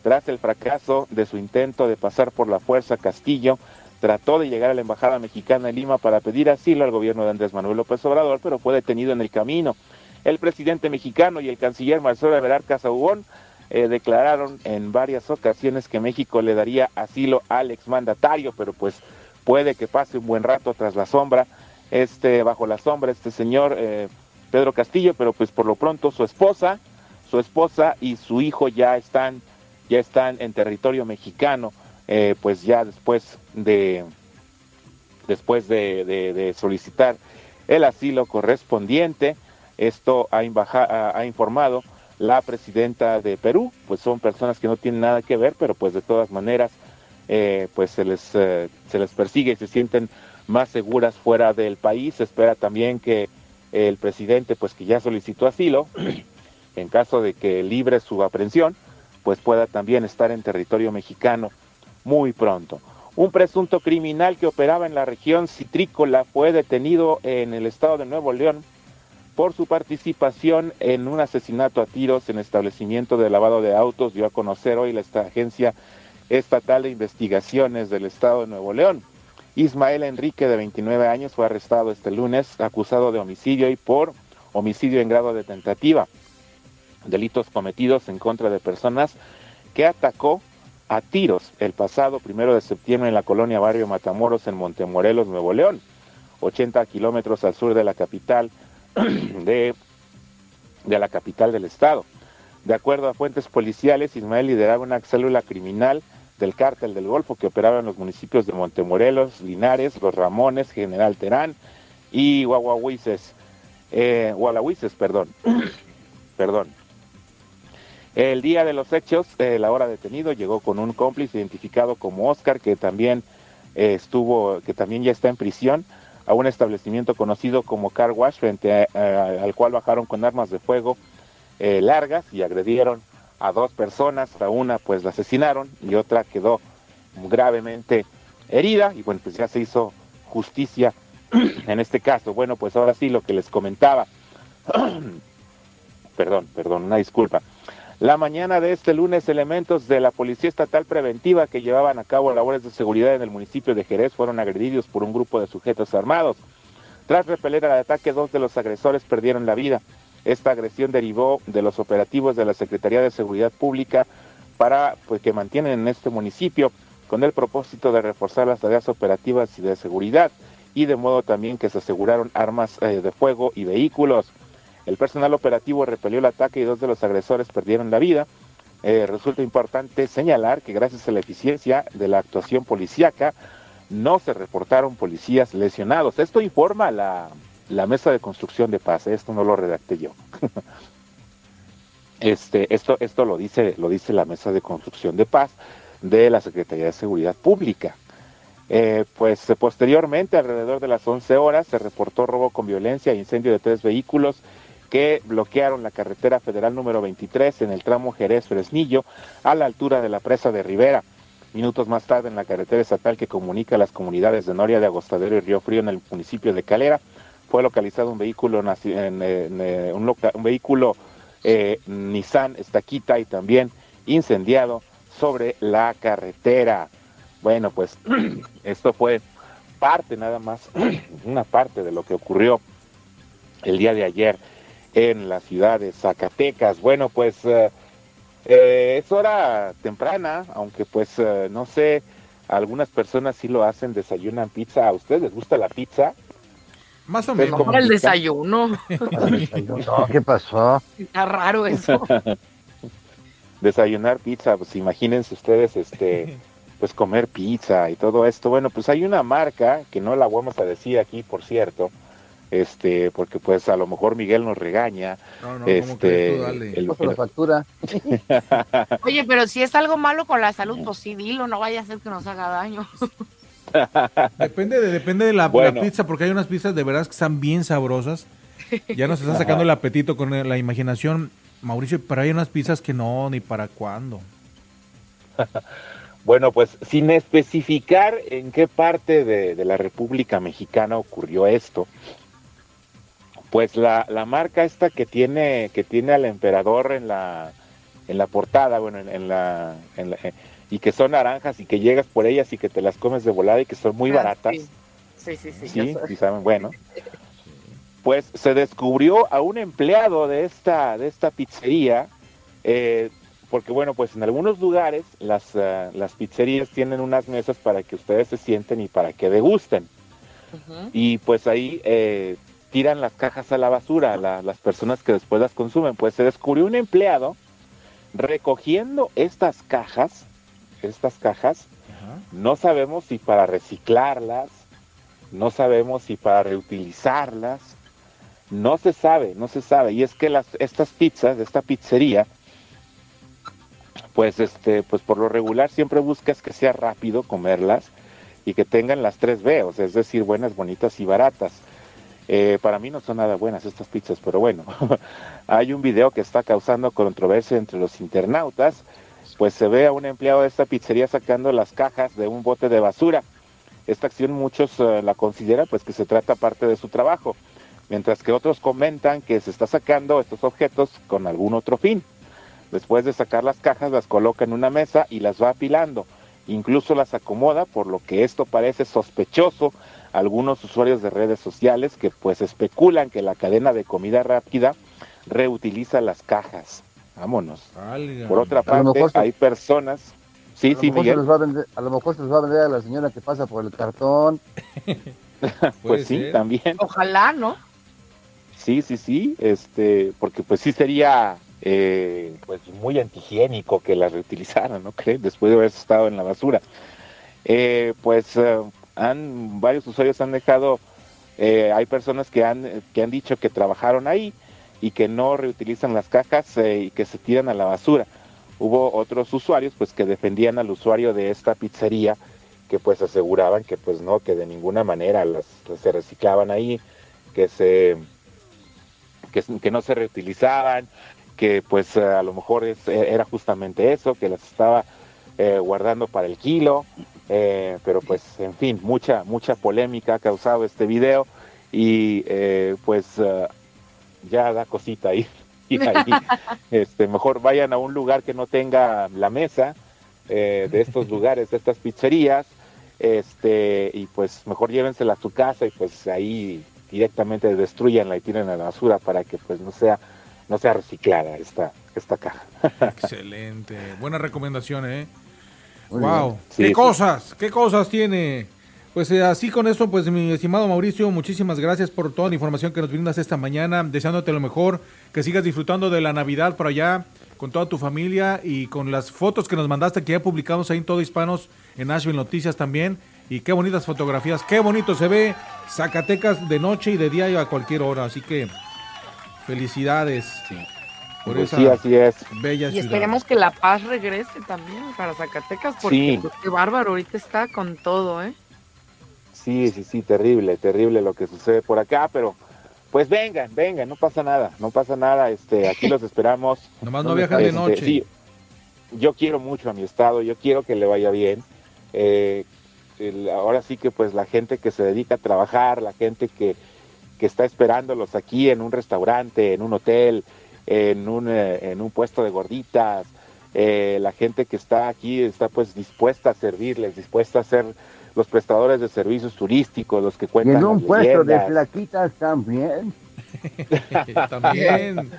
S5: Tras el fracaso de su intento de pasar por la fuerza, Castillo trató de llegar a la embajada mexicana en Lima para pedir asilo al gobierno de Andrés Manuel López Obrador, pero fue detenido en el camino. El presidente mexicano y el canciller Marcelo Ebrard Casaubón eh, declararon en varias ocasiones que México le daría asilo al exmandatario, pero pues puede que pase un buen rato tras la sombra, este, bajo la sombra, este señor eh, Pedro Castillo, pero pues por lo pronto su esposa, su esposa y su hijo ya están, ya están en territorio mexicano, eh, pues ya después de, después de, solicitar el asilo correspondiente. Esto ha, informado la presidenta de Perú, pues son personas que no tienen nada que ver, pero pues de todas maneras eh, pues se les, eh, se les persigue y se sienten más seguras fuera del país. Se espera también que el presidente pues que ya solicitó asilo, en caso de que libre su aprehensión, pues pueda también estar en territorio mexicano muy pronto. Un presunto criminal que operaba en la región citrícola fue detenido en el estado de Nuevo León por su participación en un asesinato a tiros en establecimiento de lavado de autos, dio a conocer hoy la Agencia Estatal de Investigaciones del Estado de Nuevo León. Ismael Enrique, de 29 años, fue arrestado este lunes, acusado de homicidio y por homicidio en grado de tentativa, delitos cometidos en contra de personas que atacó a tiros el pasado primero de septiembre en la colonia Barrio Matamoros en Montemorelos, Nuevo León, 80 kilómetros al sur de la capital de, de la capital del estado. De acuerdo a fuentes policiales, Ismael lideraba una célula criminal del cártel del Golfo que operaba en los municipios de Montemorelos, Linares, Los Ramones, General Terán y Guaguahuises, eh, perdón, perdón. El día de los hechos, el ahora detenido llegó con un cómplice identificado como Oscar, que también eh, estuvo, que también ya está en prisión, a un establecimiento conocido como Car Wash, frente al cual bajaron con armas de fuego eh, largas y agredieron a dos personas, a una pues la asesinaron y otra quedó gravemente herida y bueno, pues ya se hizo justicia en este caso. Bueno, pues ahora sí lo que les comentaba. perdón, perdón, una disculpa. La mañana de este lunes, elementos de la Policía Estatal Preventiva que llevaban a cabo labores de seguridad en el municipio de Jerez fueron agredidos por un grupo de sujetos armados. Tras repeler el ataque, dos de los agresores perdieron la vida. Esta agresión derivó de los operativos de la Secretaría de Seguridad Pública para pues, que mantienen en este municipio con el propósito de reforzar las tareas operativas y de seguridad y de modo también que se aseguraron armas eh, de fuego y vehículos. El personal operativo repelió el ataque y dos de los agresores perdieron la vida. Eh, resulta importante señalar que gracias a la eficiencia de la actuación policíaca no se reportaron policías lesionados. Esto informa la, mesa de construcción de paz. Esto no lo redacté yo. este, esto, esto lo dice, lo dice la mesa de construcción de paz de la Secretaría de Seguridad Pública. Eh, pues posteriormente, alrededor de las 11 horas, se reportó robo con violencia e incendio de tres vehículos que bloquearon la carretera federal número 23 en el tramo Jerez-Fresnillo a la altura de la presa de Rivera. Minutos más tarde en la carretera estatal que comunica las comunidades de Noria de Agostadero y Río Frío en el municipio de Calera, fue localizado un vehículo, en, eh, un, vehículo eh, Nissan Estaquita y también incendiado sobre la carretera. Bueno, pues esto fue parte nada más, una parte de lo que ocurrió el día de ayer en la ciudad de Zacatecas. Bueno, pues eh, eh, es hora temprana, aunque pues eh, no sé, algunas personas sí lo hacen, desayunan pizza. ¿A ustedes les gusta la pizza?
S2: Más o menos. el desayuno.
S3: ¿Qué pasó?
S2: Está raro eso.
S5: Desayunar pizza, pues imagínense ustedes, este, pues comer pizza y todo esto. Bueno, pues hay una marca que no la vamos a decir aquí, por cierto, este, porque pues a lo mejor Miguel nos regaña.
S3: No, no,
S5: este,
S3: el, la factura.
S2: Oye, pero si es algo malo con la salud, pues sí, dilo, no vaya a ser que nos haga daño.
S1: depende de, depende de la, pizza, porque hay unas pizzas de verdad que están bien sabrosas. Ya nos están sacando el apetito con la imaginación, Mauricio, pero hay unas pizzas que no, ni para cuándo.
S5: Bueno, pues sin especificar en qué parte de, de, la República Mexicana ocurrió esto, pues la, la marca esta que tiene, que tiene al emperador en la, en la portada, bueno, en, la, eh, y que son naranjas y que llegas por ellas y que te las comes de volada y que son muy ah, baratas.
S2: Sí, sí, sí.
S5: Sí, sí, saben, bueno. Pues se descubrió a un empleado de esta, de esta pizzería, eh, porque bueno, pues en algunos lugares las, ah, las pizzerías tienen unas mesas para que ustedes se sienten y para que degusten. Y pues ahí eh, tiran las cajas a la basura, la- las personas que después las consumen. Pues se descubrió un empleado recogiendo estas cajas, estas cajas,
S1: Ajá.
S5: no sabemos si para reciclarlas, no sabemos si para reutilizarlas, no se sabe, no se sabe. Y es que las, estas pizzas, esta pizzería, pues este, pues por lo regular siempre buscas que sea rápido comerlas y que tengan las tres B, o sea, es decir, buenas, bonitas y baratas. Eh, para mí no son nada buenas estas pizzas, pero bueno, hay un video que está causando controversia entre los internautas, pues se ve a un empleado de esta pizzería sacando las cajas de un bote de basura. Esta acción muchos eh, la consideran pues que se trata parte de su trabajo, mientras que otros comentan que se está sacando estos objetos con algún otro fin. Después de sacar las cajas las coloca en una mesa y las va apilando. Incluso las acomoda, por lo que esto parece sospechoso algunos usuarios de redes sociales que pues especulan que la cadena de comida rápida reutiliza las cajas. Vámonos.
S1: Válgame.
S5: Por otra parte,
S3: se-
S5: hay personas... Sí,
S3: a, lo
S5: sí,
S3: mejor se
S5: Miguel.
S3: los va a, vender, a lo mejor se los va a vender a la señora que pasa por el cartón.
S5: Pues sí,
S1: ser.
S5: también.
S2: Ojalá, ¿no?
S5: Sí, sí, sí, este, porque pues sí sería eh, pues muy antihigiénico que las reutilizaran, ¿no creen? Después de haber estado en la basura. Eh, pues eh, han, varios usuarios han dejado, eh, hay personas que han, que han dicho que trabajaron ahí y que no reutilizan las cajas eh, y que se tiran a la basura. Hubo otros usuarios pues que defendían al usuario de esta pizzería que pues aseguraban que pues no, que de ninguna manera las, se reciclaban ahí, que se que, no se reutilizaban, que pues a lo mejor eh, era justamente eso, que las estaba eh, guardando para el kilo, eh, pero pues en fin, mucha, mucha polémica ha causado este video y eh, pues eh, ya da cosita ir, ir ahí. Este, mejor vayan a un lugar que no tenga la mesa eh, de estos lugares, de estas pizzerías, este, y pues mejor llévensela a su casa y pues ahí directamente destruyanla y tiren a la basura para que pues no sea no sea reciclada esta esta caja.
S1: Excelente. Buena recomendación, ¿eh?
S3: Muy
S1: wow.
S3: bien.
S5: Sí,
S1: ¿Qué
S5: sí.
S1: cosas? ¿Qué cosas tiene? Pues eh, así con esto, pues mi estimado Mauricio, muchísimas gracias por toda la información que nos brindas esta mañana, deseándote lo mejor, que sigas disfrutando de la Navidad por allá con toda tu familia y con las fotos que nos mandaste que ya publicamos ahí en Todo Hispanos, en Nashville Noticias también. Y qué bonitas fotografías, qué bonito se ve Zacatecas de noche y de día y a cualquier hora. Así que felicidades por
S5: Pues
S1: esa
S5: sí, así es.
S1: bella
S2: Y
S1: ciudad.
S2: esperemos que La Paz regrese también para Zacatecas, porque
S5: Sí.
S2: pues, qué bárbaro, ahorita está con todo, ¿eh?
S5: Sí, sí, sí, terrible, terrible lo que sucede por acá, pero pues vengan, vengan, no pasa nada, no pasa nada, este, aquí los esperamos.
S1: Nomás no
S3: ¿Dónde
S1: viajan de
S5: Este,
S1: noche.
S5: sí, yo quiero mucho a mi estado, yo quiero que le vaya bien. Eh, el- ahora sí que pues la gente que se dedica a trabajar, la gente que, que está esperándolos aquí en un restaurante, en un hotel, en un, eh, en un puesto de gorditas, eh, la gente que está aquí está pues dispuesta a servirles, dispuesta a ser los prestadores de servicios turísticos, los que
S3: Y
S5: cuentan
S3: en un
S5: las
S3: puesto de flaquitas también.
S1: También.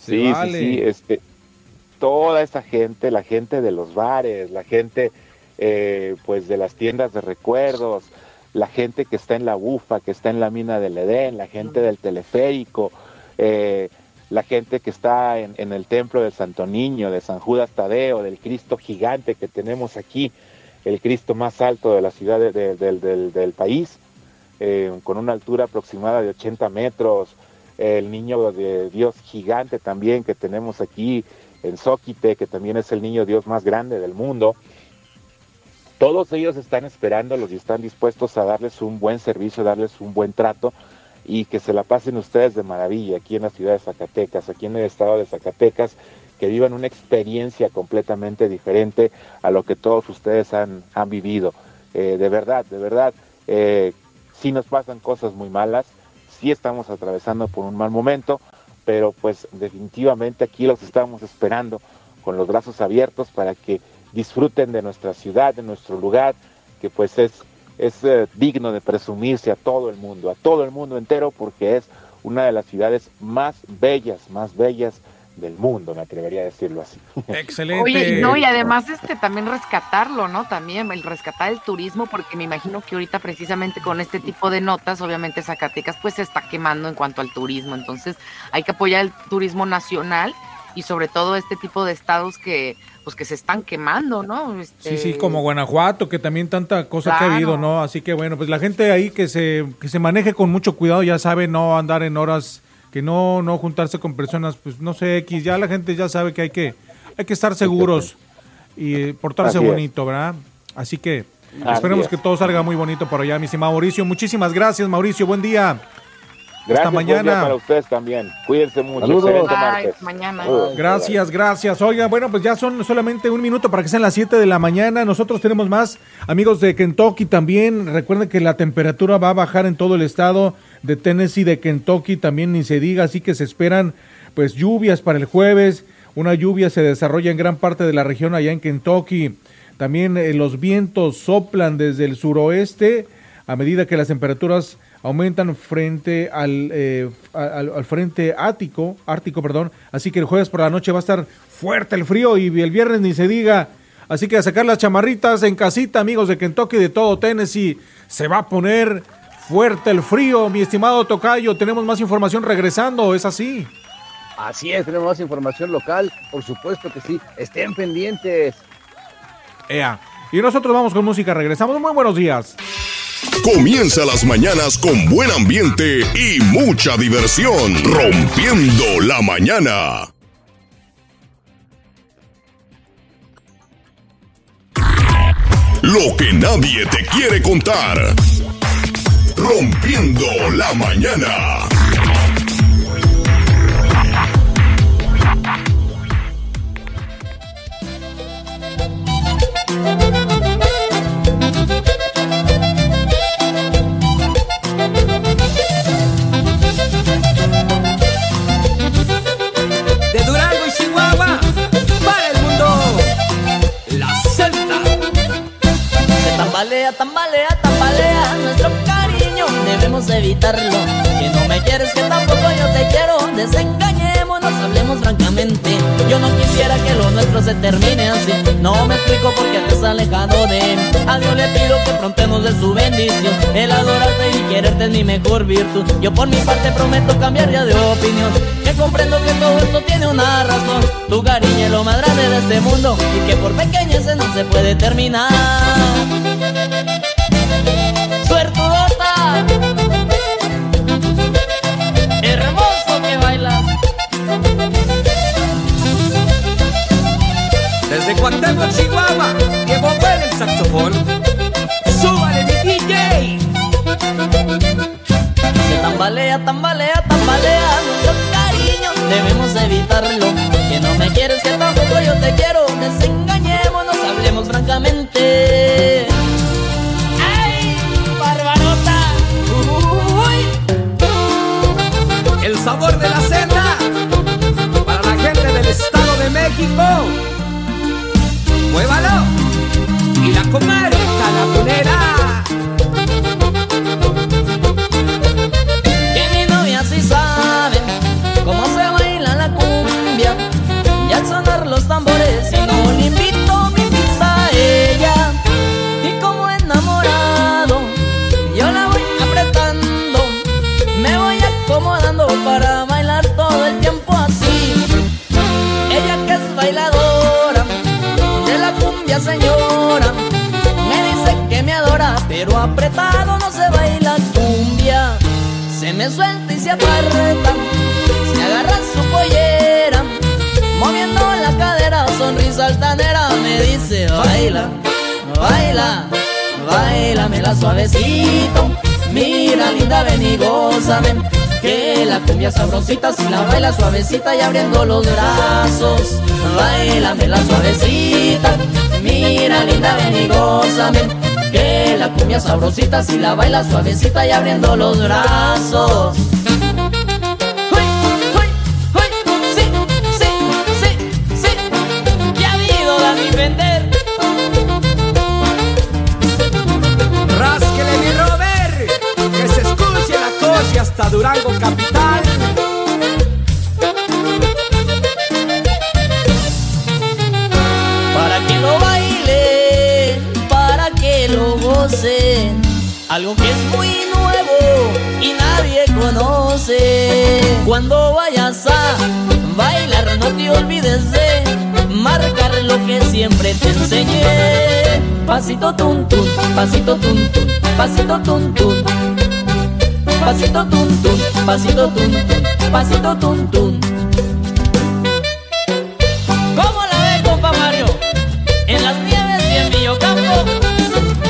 S1: Se
S5: Sí,
S1: vale.
S5: sí, sí, este, toda esa gente, la gente de los bares, la gente eh, pues de las tiendas de recuerdos, la gente que está en la bufa, que está en la mina del Edén, la gente del teleférico, eh, la gente que está en, el templo del Santo Niño, de San Judas Tadeo, del Cristo gigante que tenemos aquí, el Cristo más alto de la ciudad de- de- del- del- del país, eh, con una altura aproximada de 80 metros, el niño de Dios gigante también que tenemos aquí en Zóquite, que también es el niño Dios más grande del mundo. Todos ellos están esperándolos y están dispuestos a darles un buen servicio, darles un buen trato y que se la pasen ustedes de maravilla aquí en la ciudad de Zacatecas, aquí en el estado de Zacatecas, que vivan una experiencia completamente diferente a lo que todos ustedes han, han vivido. Eh, de verdad, de verdad, eh, sí nos pasan cosas muy malas, sí estamos atravesando por un mal momento, pero pues definitivamente aquí los estamos esperando con los brazos abiertos para que disfruten de nuestra ciudad, de nuestro lugar, que pues es, es eh, digno de presumirse a todo el mundo, a todo el mundo entero, porque es una de las ciudades más bellas, más bellas del mundo, me atrevería a decirlo así.
S1: Excelente.
S2: Oye, no, y además este también rescatarlo, ¿no? También el rescatar el turismo, porque me imagino que ahorita precisamente con este tipo de notas, obviamente Zacatecas pues se está quemando en cuanto al turismo, entonces hay que apoyar el turismo nacional y sobre todo este tipo de estados que pues que se están quemando, ¿no? Este...
S1: Sí, sí, como Guanajuato, que también tanta cosa que ha habido, ¿no? Así que bueno, pues la gente ahí que se, que se maneje con mucho cuidado, ya sabe, no andar en horas, que no, no juntarse con personas, pues no sé, X, ya la gente ya sabe que hay que, hay que estar seguros y eh, portarse bonito, ¿verdad? Así que
S5: Así
S1: esperemos
S5: es.
S1: que todo salga muy bonito por allá, mi estimado Mauricio. Muchísimas gracias, Mauricio, buen día.
S5: Gracias, buen día
S1: mañana.
S5: para ustedes también. Cuídense mucho.
S3: Saludos.
S2: Bye,
S5: martes.
S2: mañana.
S5: Saludos.
S1: Gracias, gracias. Oiga, bueno, pues ya son solamente un minuto para que sean las 7 de la mañana. Nosotros tenemos más amigos de Kentucky también. Recuerden que la temperatura va a bajar en todo el estado de Tennessee, de Kentucky también ni se diga, así que se esperan pues lluvias para el jueves. Una lluvia se desarrolla en gran parte de la región allá en Kentucky. También eh, los vientos soplan desde el suroeste a medida que las temperaturas aumentan frente al, eh, al, al frente ático, ártico, perdón. Así que el jueves por la noche va a estar fuerte el frío y el viernes ni se diga. Así que a sacar las chamarritas en casita, amigos de Kentucky, de todo Tennessee, se va a poner fuerte el frío, mi estimado Tocayo. Tenemos más información regresando, ¿es así?
S3: Así es, tenemos más información local, por supuesto que sí. Estén pendientes.
S1: Ea. Y nosotros vamos con música, regresamos. Muy buenos días.
S4: Comienza las mañanas con buen ambiente y mucha diversión. Rompiendo la mañana. Lo que nadie te quiere contar. Rompiendo la mañana.
S7: Tambalea, tambalea nuestro cariño, debemos evitarlo. Que no me quieres, que tampoco yo te quiero. Desengañémonos, hablemos francamente. Yo no quisiera que lo nuestro se termine así. No me explico por qué te has alejado de él. A Dios le pido que prontemos de su bendición. El adorarte y quererte es mi mejor virtud. Yo por mi parte prometo cambiar ya de opinión. Que comprendo que todo esto tiene una razón. Tu cariño es lo más grande de este mundo. Y que por pequeñeces no se puede terminar.
S8: Cuauhtémoc, Chihuahua, Diego Buen el saxofón. Súbale mi DJ.
S7: Se tambalea, tambalea, tambalea Nuestro cariño debemos evitarlo Que no me quieres, que tampoco yo te quiero Desengañémonos, hablemos francamente ¡Ay, barbarota! Uy.
S8: El sabor de la cena. Para la gente del Estado de México. Muévalo. Y la comadre calapunera.
S7: Que suelta y se aparta, se agarra su pollera, moviendo la cadera, sonrisa altanera, me dice baila, baila, bailamela suavecito, mira linda ven que la cumbia sabrosita si la baila suavecita y abriendo los brazos, bailamela suavecita, mira linda ven que la cumbia sabrosita si la baila suavecita y abriendo los brazos. Pasito tum tum, pasito tum tum, pasito tum tum. Pasito tum tum, pasito tum tum, pasito tum tum. ¿Cómo la ve, compa Mario? En las nieves y en Villocampo,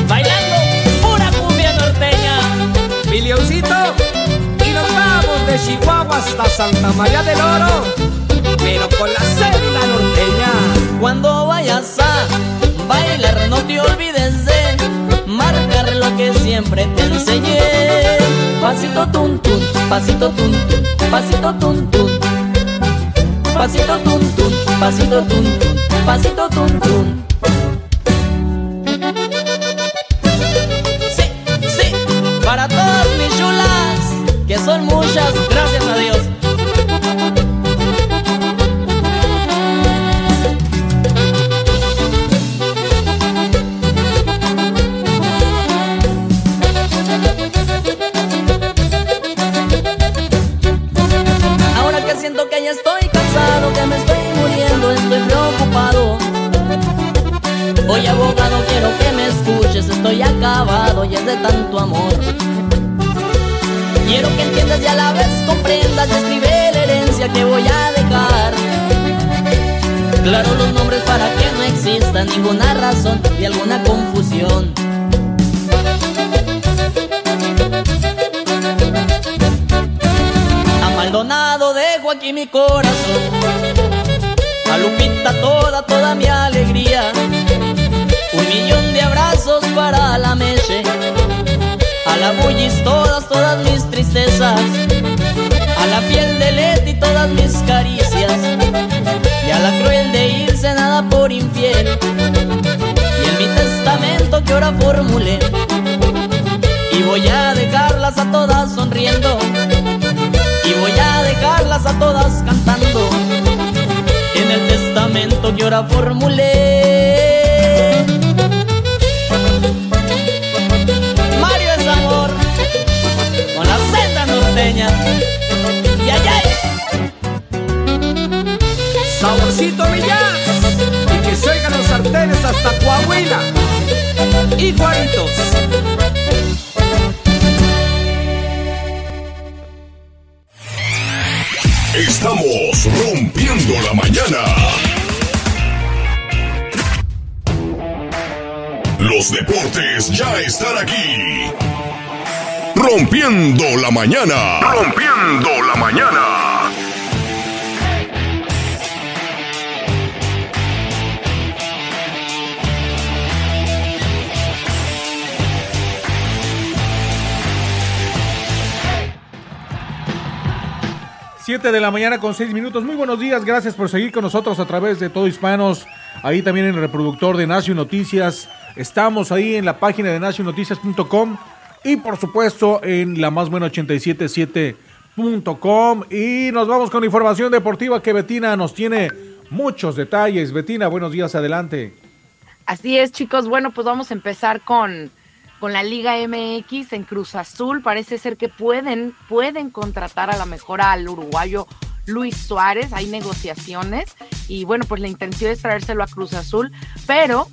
S7: bailando pura cumbia norteña.
S8: Mi leoncito, y nos vamos de Chihuahua hasta Santa María del Oro, pero con la célula norteña.
S7: Cuando vayas bailar, no te olvides de marcar lo que siempre te enseñé. Pasito tum tum, pasito tum tum, pasito tum tum. Pasito tum tum, pasito tum tum, pasito tum tum. Tanto amor. Quiero que entiendas y a la vez comprendas y escribe la herencia que voy a dejar. Claro los nombres para que no exista ninguna razón de alguna confusión. A Maldonado dejo aquí mi corazón. A Lupita toda, toda mi alegría. Un millón de abrazos para la Meche. La Bullis todas, todas mis tristezas. A la piel de Leti todas mis caricias. Y a la cruel de irse nada por infiel. Y en mi testamento que ahora formulé. Y voy a dejarlas a todas sonriendo. Y voy a dejarlas a todas cantando. En el testamento que ahora formulé. Norteña. Y allá
S8: Saborcito Millás, y que se oigan los sartenes hasta Coahuila. Y Juaritos.
S4: Estamos rompiendo la mañana. Los deportes ya están aquí. Rompiendo la mañana. Rompiendo la mañana.
S1: Siete de la mañana con seis minutos. Muy buenos días, gracias por seguir con nosotros a través de Todo Hispanos. Ahí también en el reproductor de Nacio Noticias. Estamos ahí en la página de nacionoticias.com y por supuesto en la más buena 877.com. Y nos vamos con información deportiva que Betina nos tiene muchos detalles. Betina, buenos días, adelante.
S2: Así es, chicos. Bueno, pues vamos a empezar con, con la Liga MX en Cruz Azul. Parece ser que pueden, pueden contratar a la mejor al uruguayo Luis Suárez. Hay negociaciones y bueno, pues la intención es traérselo a Cruz Azul, pero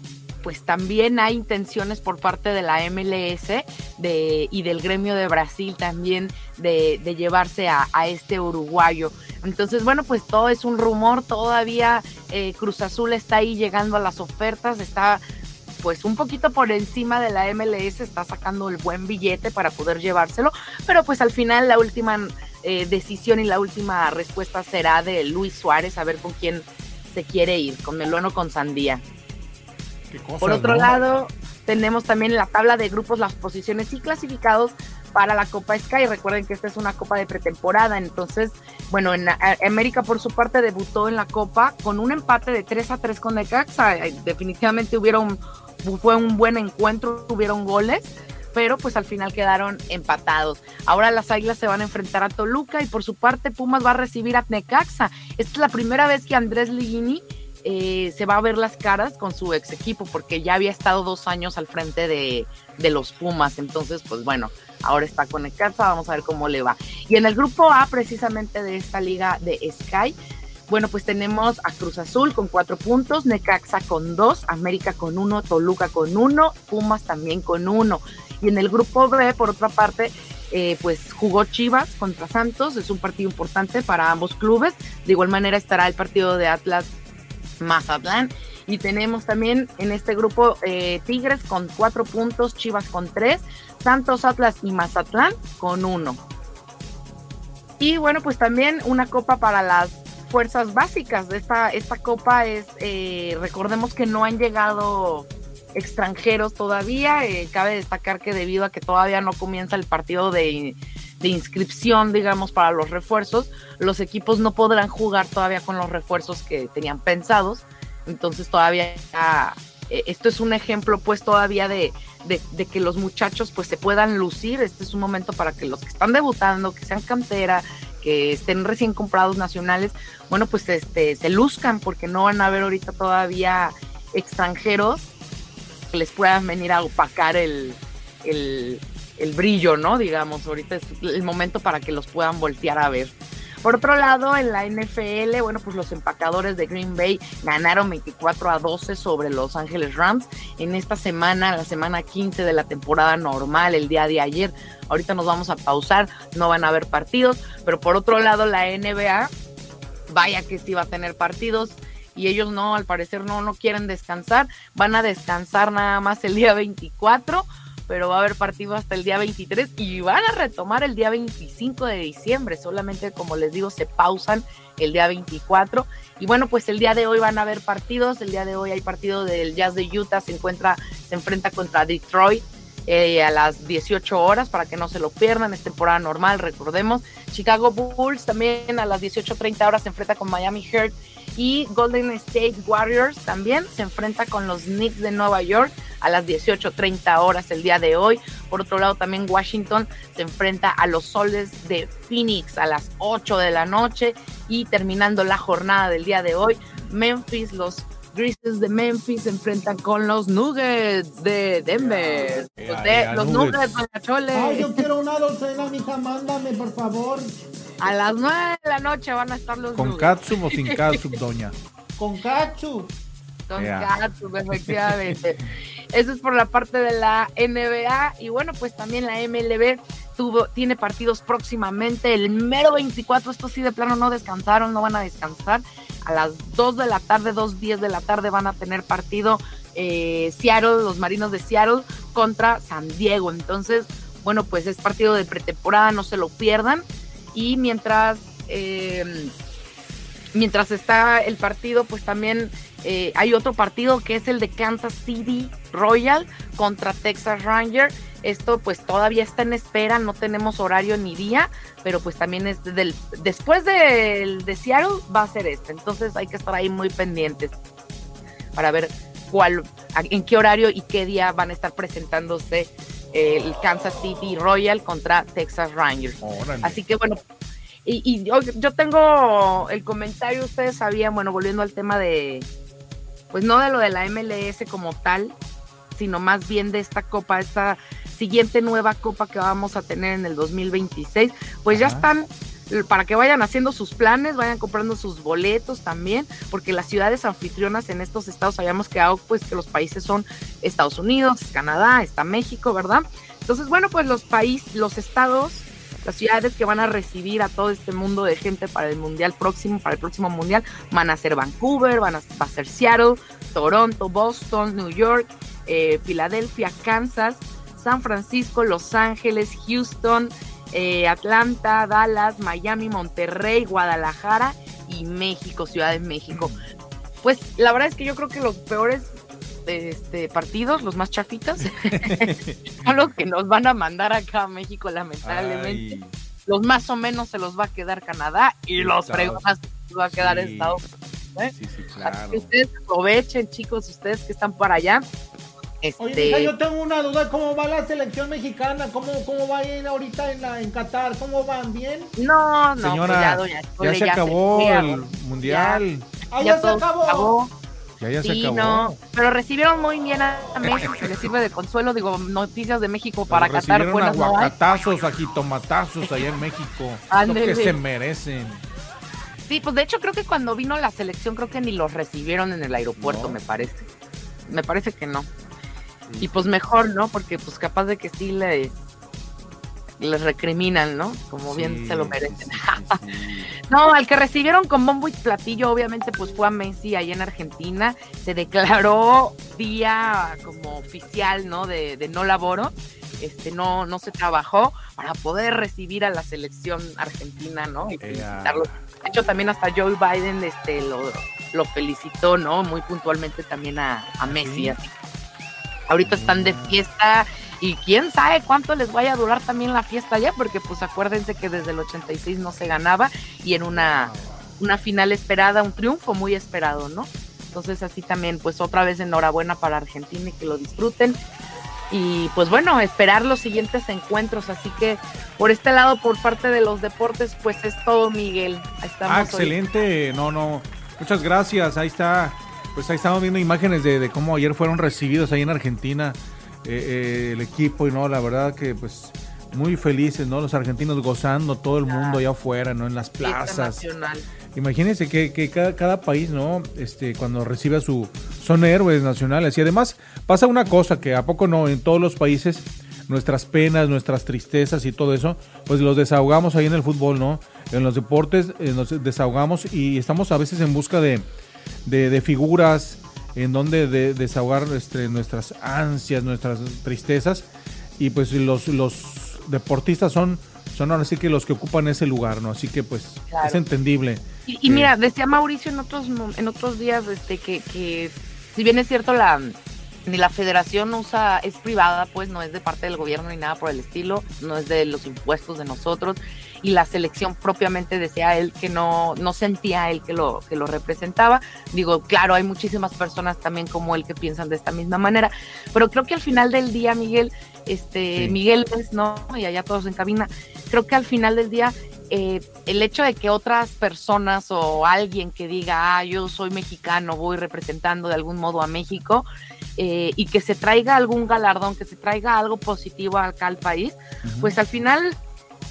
S2: pues también hay intenciones por parte de la MLS y del gremio de Brasil también de, llevarse a, a, este uruguayo. Entonces, bueno, pues todo es un rumor, todavía eh, Cruz Azul está ahí llegando a las ofertas, está pues un poquito por encima de la MLS, está sacando el buen billete para poder llevárselo, pero pues al final la última eh, decisión y la última respuesta será de Luis Suárez, a ver con quién se quiere ir, con Melón o con Sandía.
S1: Cosas,
S2: Por otro
S1: ¿no?
S2: lado, tenemos también en la tabla de grupos las posiciones y clasificados para la Copa Sky. Recuerden que esta es una copa de pretemporada, entonces, bueno, en América por su parte debutó en la copa con un empate de 3 a 3 con Necaxa. Definitivamente hubieron, fue un buen encuentro, tuvieron goles, pero pues al final quedaron empatados. Ahora las Águilas se van a enfrentar a Toluca y por su parte Pumas va a recibir a Necaxa. Esta es la primera vez que Andrés Ligini eh, se va a ver las caras con su ex equipo, porque ya había estado dos años al frente de, de los Pumas. Entonces, pues bueno, ahora está con Necaxa, vamos a ver cómo le va. Y en el grupo A, precisamente de esta liga de Sky, bueno, pues tenemos a Cruz Azul con cuatro puntos, Necaxa con dos, América con uno, Toluca con uno, Pumas también con uno. Y en el grupo B, por otra parte, eh, pues jugó Chivas contra Santos, es un partido importante para ambos clubes. De igual manera estará el partido de Atlas Mazatlán. Y tenemos también en este grupo eh, Tigres con cuatro puntos, Chivas con tres, Santos, Atlas y Mazatlán con uno. Y bueno, pues también una copa para las fuerzas básicas esta, esta copa es, eh, recordemos que no han llegado extranjeros todavía, eh, cabe destacar que debido a que todavía no comienza el partido de, de, inscripción, digamos, para los refuerzos, los equipos no podrán jugar todavía con los refuerzos que tenían pensados, entonces todavía eh, esto es un ejemplo pues todavía de, de, que los muchachos pues se puedan lucir, este es un momento para que los que están debutando, que sean cantera, que estén recién comprados nacionales, bueno, pues este, se luzcan porque no van a haber ahorita todavía extranjeros que les puedan venir a opacar el, el brillo, ¿no? Digamos, ahorita es el momento para que los puedan voltear a ver. Por otro lado, en la NFL, bueno, pues los empacadores de Green Bay ganaron 24 a 12 sobre Los Ángeles Rams en esta semana, la semana 15 de la temporada normal, el día de ayer. Ahorita nos vamos a pausar, no van a haber partidos, pero por otro lado, la NBA, vaya que sí va a tener partidos y ellos no, al parecer no, no quieren descansar, van a descansar nada más el día 24 pero va a haber partido hasta el día 23 y van a retomar el día 25 de diciembre. Solamente, como les digo, se pausan el día 24. Y bueno, pues el día de hoy van a haber partidos. El día de hoy hay partido del Jazz de Utah, se encuentra, se enfrenta contra Detroit. Eh, a las 18 horas para que no se lo pierdan, es temporada normal, recordemos. Chicago Bulls también a las 18.30 horas se enfrenta con Miami Heat y Golden State Warriors también se enfrenta con los Knicks de Nueva York a las 18.30 horas el día de hoy. Por otro lado, también Washington se enfrenta a los Soles de Phoenix a las 8 de la noche y terminando la jornada del día de hoy, Memphis, los Grizzlies de Memphis se enfrentan con los Nuggets de Denver. Los, de,
S1: Nuggets.
S2: Nuggets.
S6: Ay, yo quiero una docena, mija, mándame, por favor.
S2: A las 9 de la noche van a estar los
S1: ¿Con o sin catsup, doña?
S6: Con cachu.
S2: Con
S1: Ya.
S2: catsup, efectivamente. Eso es por la parte de la NBA. Y bueno, pues también la MLB tuvo, tiene partidos próximamente. El mero 24, estos sí de plano no descansaron, no van a descansar. A las 2 de la tarde, 2.10 de la tarde van a tener partido eh, Seattle, los Marinos de Seattle contra San Diego. Entonces, bueno, pues es partido de pretemporada, no se lo pierdan. Y mientras... eh, mientras está el partido, pues también eh, hay otro partido que es el de Kansas City Royal contra Texas Ranger. Esto pues todavía está en espera, no tenemos horario ni día, pero pues también es del, después del de Seattle va a ser este. Entonces hay que estar ahí muy pendientes para ver cuál, en qué horario y qué día van a estar presentándose el Kansas City Royal contra Texas Rangers.
S1: Órale.
S2: Así que bueno, y, y yo, yo tengo el comentario, ustedes sabían, bueno, volviendo al tema de, pues no de lo de la MLS como tal, sino más bien de esta copa, esta siguiente nueva copa que vamos a tener en el 2026, pues ya están para que vayan haciendo sus planes, vayan comprando sus boletos también, porque las ciudades anfitrionas en estos estados habíamos quedado pues que los países son Estados Unidos, Canadá, está México, ¿verdad? Entonces, bueno, pues los países, los estados, las ciudades que van a recibir a todo este mundo de gente para el mundial próximo, para el próximo mundial, van a ser Vancouver, van a, va a ser Seattle, Toronto, Boston, New York, eh, Filadelfia, Kansas, San Francisco, Los Ángeles, Houston, eh, Atlanta, Dallas, Miami, Monterrey, Guadalajara y México, Ciudad de México. Pues la verdad es que yo creo que los peores este, partidos, los más chafitas, son los que nos van a mandar acá a México, lamentablemente.
S1: Ay,
S2: Los más o menos se los va a quedar Canadá y los fregonas se los va a quedar
S1: Sí.
S2: Estados Unidos. ¿eh?
S1: sí, sí,
S2: Así que ustedes aprovechen, chicos, ustedes que están para allá. Este,
S6: Oye, mija, yo tengo una duda. ¿Cómo va la selección mexicana? ¿Cómo, cómo va a ir ahorita en, la, en Qatar? ¿Cómo van? ¿Bien?
S2: no, no,
S1: Señora,
S2: pues ya, doña
S1: Ya se acabó
S2: fue a-
S1: el mundial.
S6: Ah, ya se
S2: todo
S6: acabó.
S1: Ya, ya
S2: Sí,
S1: se acabó.
S2: no, pero recibieron muy bien a Messi, se le sirve de consuelo, digo, noticias de México para Qatar
S1: recibieron
S2: buenas no hay.
S1: aguacatazos, ajitomatazos allá en México. lo que se merecen.
S2: Sí, pues de hecho creo que cuando vino la selección creo que ni los recibieron en el aeropuerto,
S1: No.
S2: me parece. Me parece que no. Y pues mejor, ¿no? Porque pues capaz de que sí les les recriminan, ¿no? Como bien se lo merecen.
S1: sí, sí, sí.
S2: No, al que recibieron con bombo y platillo, obviamente, pues fue a Messi ahí en Argentina. Se declaró día como oficial, ¿no? De, de no laboro. Este, no, no se trabajó para poder recibir a la selección argentina, ¿no? Y felicitarlos. De hecho, también hasta Joe Biden este, lo, lo felicitó, ¿no? Muy puntualmente también a, a Messi. así. Ahorita están de fiesta y quién sabe cuánto les vaya a durar también la fiesta ya, porque pues acuérdense que desde el 86 no se ganaba y en una, una final esperada, un triunfo muy esperado, ¿no? Entonces así también, pues otra vez enhorabuena para Argentina y que lo disfruten. Y pues bueno, esperar los siguientes encuentros. Así que por este lado, por parte de los deportes, pues es todo, Miguel. Ahí estamos
S1: Ah,
S2: hoy.
S1: excelente. No, no. Muchas gracias. Ahí está. Pues ahí estamos viendo imágenes de, de cómo ayer fueron recibidos ahí en Argentina eh, eh, el equipo y no, la verdad que pues muy felices, ¿no? Los argentinos gozando, todo el mundo allá afuera, ¿no? En las plazas. Imagínense que, que cada, cada país, ¿no? Este, cuando recibe a su. Son héroes nacionales. Y además pasa una cosa que a poco no, en todos los países, nuestras penas, nuestras tristezas y todo eso, pues los desahogamos ahí en el fútbol, ¿no? En los deportes eh, nos desahogamos y estamos a veces en busca de, de, de figuras en donde de, desahogar este, nuestras ansias, nuestras tristezas. Y pues los, los deportistas son, son ahora sí que los que ocupan ese lugar, ¿no? Así que pues
S2: Claro.
S1: es entendible.
S2: Y, y mira, decía Mauricio en otros en otros días este que, que si bien es cierto la ni la federación usa es privada, pues no es de parte del gobierno ni nada por el estilo, no es de los impuestos de nosotros y la selección propiamente decía él que no no sentía él que lo que lo representaba. Digo, claro, hay muchísimas personas también como él que piensan de esta misma manera, pero creo que al final del día, Miguel, este
S1: Sí.
S2: Miguel es no y allá todos en cabina, creo que al final del día eh, el hecho de que otras personas o alguien que diga, ah, yo soy mexicano, voy representando de algún modo a México, eh, y que se traiga algún galardón, que se traiga algo positivo acá al país, pues al final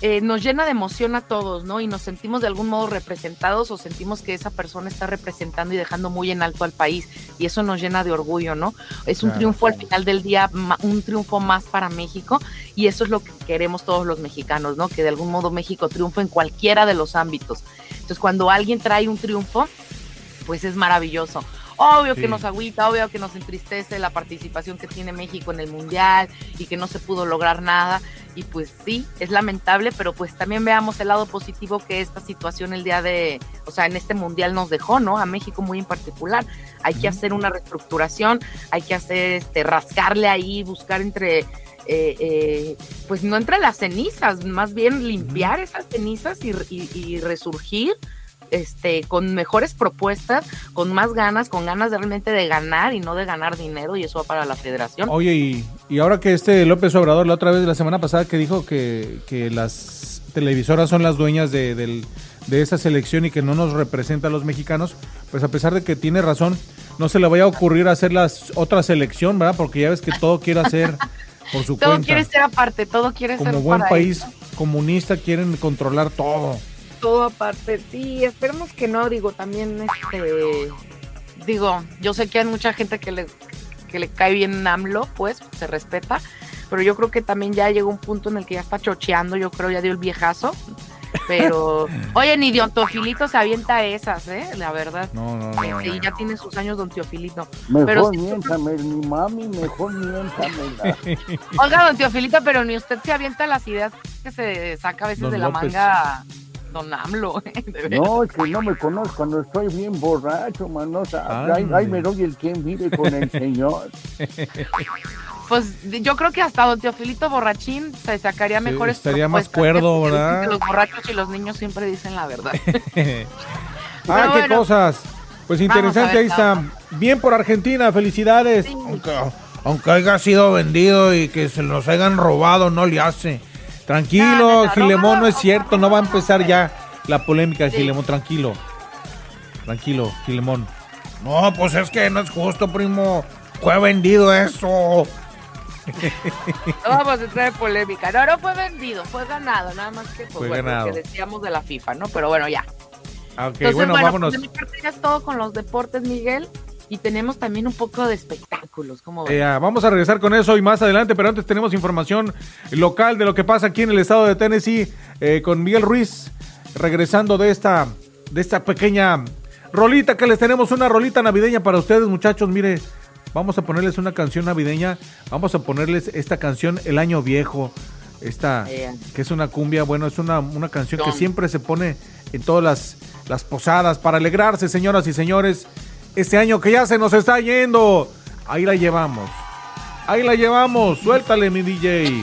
S2: eh, nos llena de emoción a todos, ¿no? Y nos sentimos de algún modo representados o sentimos que esa persona está representando y dejando muy en alto al país, y eso nos llena de orgullo, ¿no? Es un
S1: Claro.
S2: triunfo al final del día, un triunfo más para México, y eso es lo que queremos todos los mexicanos, ¿no? Que de algún modo México triunfe en cualquiera de los ámbitos. Entonces, cuando alguien trae un triunfo, pues es maravilloso. Obvio
S1: Sí.
S2: que nos agüita, obvio que nos entristece la participación que tiene México en el Mundial y que no se pudo lograr nada. Y pues sí, es lamentable, pero pues también veamos el lado positivo que esta situación el día de, o sea, en este Mundial nos dejó, ¿no? A México muy en particular. Hay que hacer una reestructuración, hay que hacer, este, rascarle ahí, buscar entre eh, eh, pues no entre las cenizas, más bien limpiar esas cenizas y, y- y resurgir este, con mejores propuestas, con más ganas, con ganas de realmente de ganar y no de ganar dinero, y eso va para la federación.
S1: Oye, y, y ahora que este López Obrador, la otra vez, la semana pasada, que dijo que, que las televisoras son las dueñas de, del- de esa selección y que no nos representa a los mexicanos, pues a pesar de que tiene razón, no se le vaya a ocurrir hacer las otra selección, ¿verdad? Porque ya ves que todo quiere hacer por su
S2: todo
S1: cuenta.
S2: quiere ser aparte, todo quiere ser
S1: Como buen
S2: para
S1: país comunista quieren controlar todo.
S2: todo aparte. Sí, esperemos que no, digo, también este digo, yo sé que hay mucha gente que le que le cae bien AMLO, pues se respeta, pero yo creo que también ya llegó un punto en el que ya está chocheando, yo creo ya dio el viejazo. Pero, oye, ni Don Teofilito se avienta esas, ¿eh? La verdad.
S1: No, no, no.
S2: Y
S1: no.
S2: ya tiene sus años Don Teofilito.
S3: Mejor
S2: Pero sí-
S3: miéntame, mi mami, mejor miéntamela.
S2: Oiga, Don Teofilito, pero ni usted se avienta las ideas que se saca a veces
S1: Don
S2: de la
S1: López.
S2: manga Don AMLO. ¿eh?
S3: No, es que no me conozco cuando estoy bien borracho, mano. O sea, ahí,
S1: Ande.
S3: ahí me doy el quien vive con el señor.
S2: Pues yo creo que hasta Don Teofilito borrachín se sacaría
S1: Sí,
S2: mejores
S1: estaría más cuerdo, ¿verdad?
S2: que Los borrachos y los niños siempre dicen la verdad.
S1: ah, qué
S2: bueno.
S1: cosas. Pues interesante, ahí está. Bien por Argentina, felicidades.
S2: Sí.
S1: Aunque, aunque haya sido vendido y que se los hayan robado, no le hace. Tranquilo,
S2: No, no, no,
S1: Gilemón, no es cierto, no va a empezar ya la polémica,
S2: Sí.
S1: Gilemón, tranquilo.
S9: Tranquilo, Filemón.
S1: No, pues es que no es justo, primo. Fue vendido eso.
S2: No vamos a entrar en polémica. No, no fue vendido, fue ganado. Nada más que, pues,
S9: Fue
S2: bueno,
S9: ganado.
S2: que decíamos de la FIFA, ¿no? Pero bueno, ya.
S9: Ah, Ok,
S2: Entonces,
S9: bueno,
S2: bueno,
S9: vámonos.
S2: pues, de mi parte ya es todo con los deportes, Miguel. Y tenemos también un poco de espectáculos. como
S9: Eh, ah, vamos a regresar con eso y más adelante, pero antes tenemos información local de lo que pasa aquí en el estado de Tennessee eh, con Miguel Ruiz, regresando de esta, de esta pequeña rolita que les tenemos, una rolita navideña para ustedes, muchachos. Mire, vamos a ponerles una canción navideña, vamos a ponerles esta canción El Año Viejo, esta
S2: Eh.
S9: que es una cumbia, bueno, es una, una canción que siempre se pone en todas las, las posadas para alegrarse, señoras y señores. Este año que ya se nos está yendo. Ahí la llevamos. Ahí la llevamos. Suéltale, mi DJ.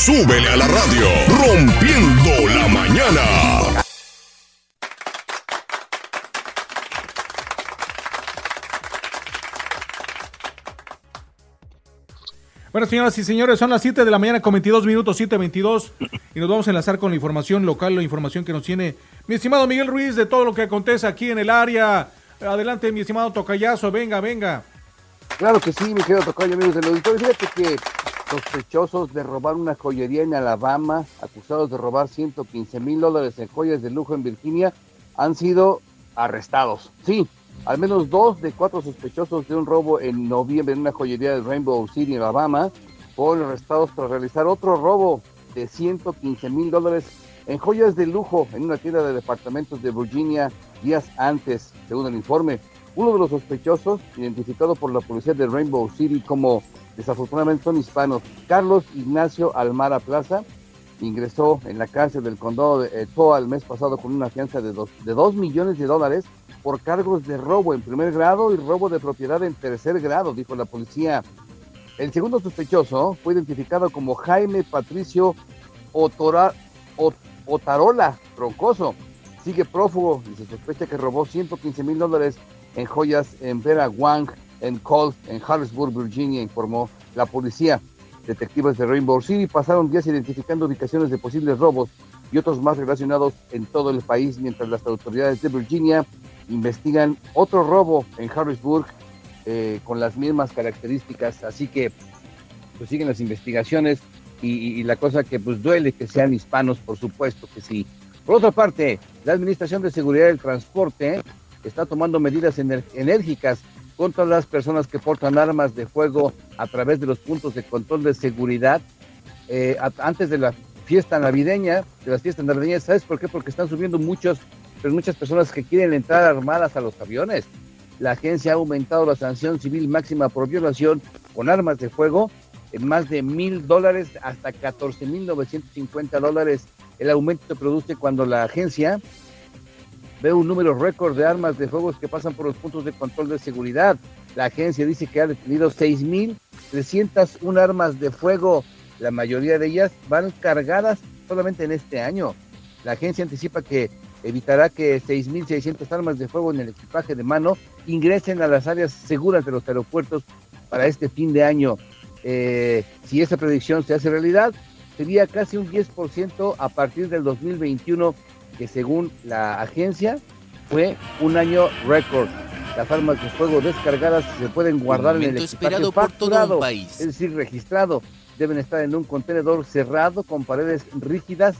S4: Súbele a la radio. Rompiendo la mañana.
S9: Bueno, señoras y señores, son las 7 de la mañana con 22 minutos, 7.22, y nos vamos a enlazar con la información local, la información que nos tiene mi estimado Miguel Ruiz de todo lo que acontece aquí en el área. Adelante, mi estimado Tocayazo, venga, venga.
S3: Claro que sí, mi querido Tocayo, amigos del auditorio. Fíjate que sospechosos de robar una joyería en Alabama, acusados de robar 115 mil dólares en joyas de lujo en Virginia, han sido arrestados. Sí, al menos dos de cuatro sospechosos de un robo en noviembre en una joyería de Rainbow City, Alabama, fueron arrestados tras realizar otro robo de 115 mil dólares en joyas de lujo en una tienda de departamentos de Virginia días antes, según el informe. Uno de los sospechosos, identificado por la policía de Rainbow City como desafortunadamente son hispanos, Carlos Ignacio Almara Plaza, ingresó en la cárcel del condado de Toa el mes pasado con una fianza de dos, de dos millones de dólares por cargos de robo en primer grado y robo de propiedad en tercer grado, dijo la policía. El segundo sospechoso fue identificado como Jaime Patricio Otarola Troncoso. Sigue prófugo y se sospecha que robó 115 mil dólares en joyas en Vera Wang, en Colt, en Harrisburg, Virginia, informó la policía. Detectives de Rainbow City pasaron días identificando ubicaciones de posibles robos y otros más relacionados en todo el país, mientras las autoridades de Virginia investigan otro robo en Harrisburg eh, con las mismas características. Así que pues siguen las investigaciones y, la cosa que pues duele que sean hispanos, por supuesto que sí. Por otra parte, la Administración de Seguridad del Transporte está tomando medidas enérgicas contra las personas que portan armas de fuego a través de los puntos de control de seguridad eh, antes de la fiesta navideña, de las fiestas navideñas. ¿Sabes por qué? Porque están subiendo muchos, pero muchas personas que quieren entrar armadas a los aviones. La agencia ha aumentado la sanción civil máxima por violación con armas de fuego en más de mil dólares hasta 14 mil 950 dólares. El aumento se produce cuando la agencia ve un número récord de armas de fuego que pasan por los puntos de control de seguridad. La agencia dice que ha detenido 6.301 armas de fuego. La mayoría de ellas van cargadas solamente en este año. La agencia anticipa que evitará que 6.600 armas de fuego en el equipaje de mano ingresen a las áreas seguras de los aeropuertos para este fin de año. Eh, si esta predicción se hace realidad, sería casi un 10% a partir del 2021 que según la agencia fue un año récord. Las armas de fuego descargadas se pueden guardar en el espacio facturado, es decir, registrado. Deben estar en un contenedor cerrado con paredes rígidas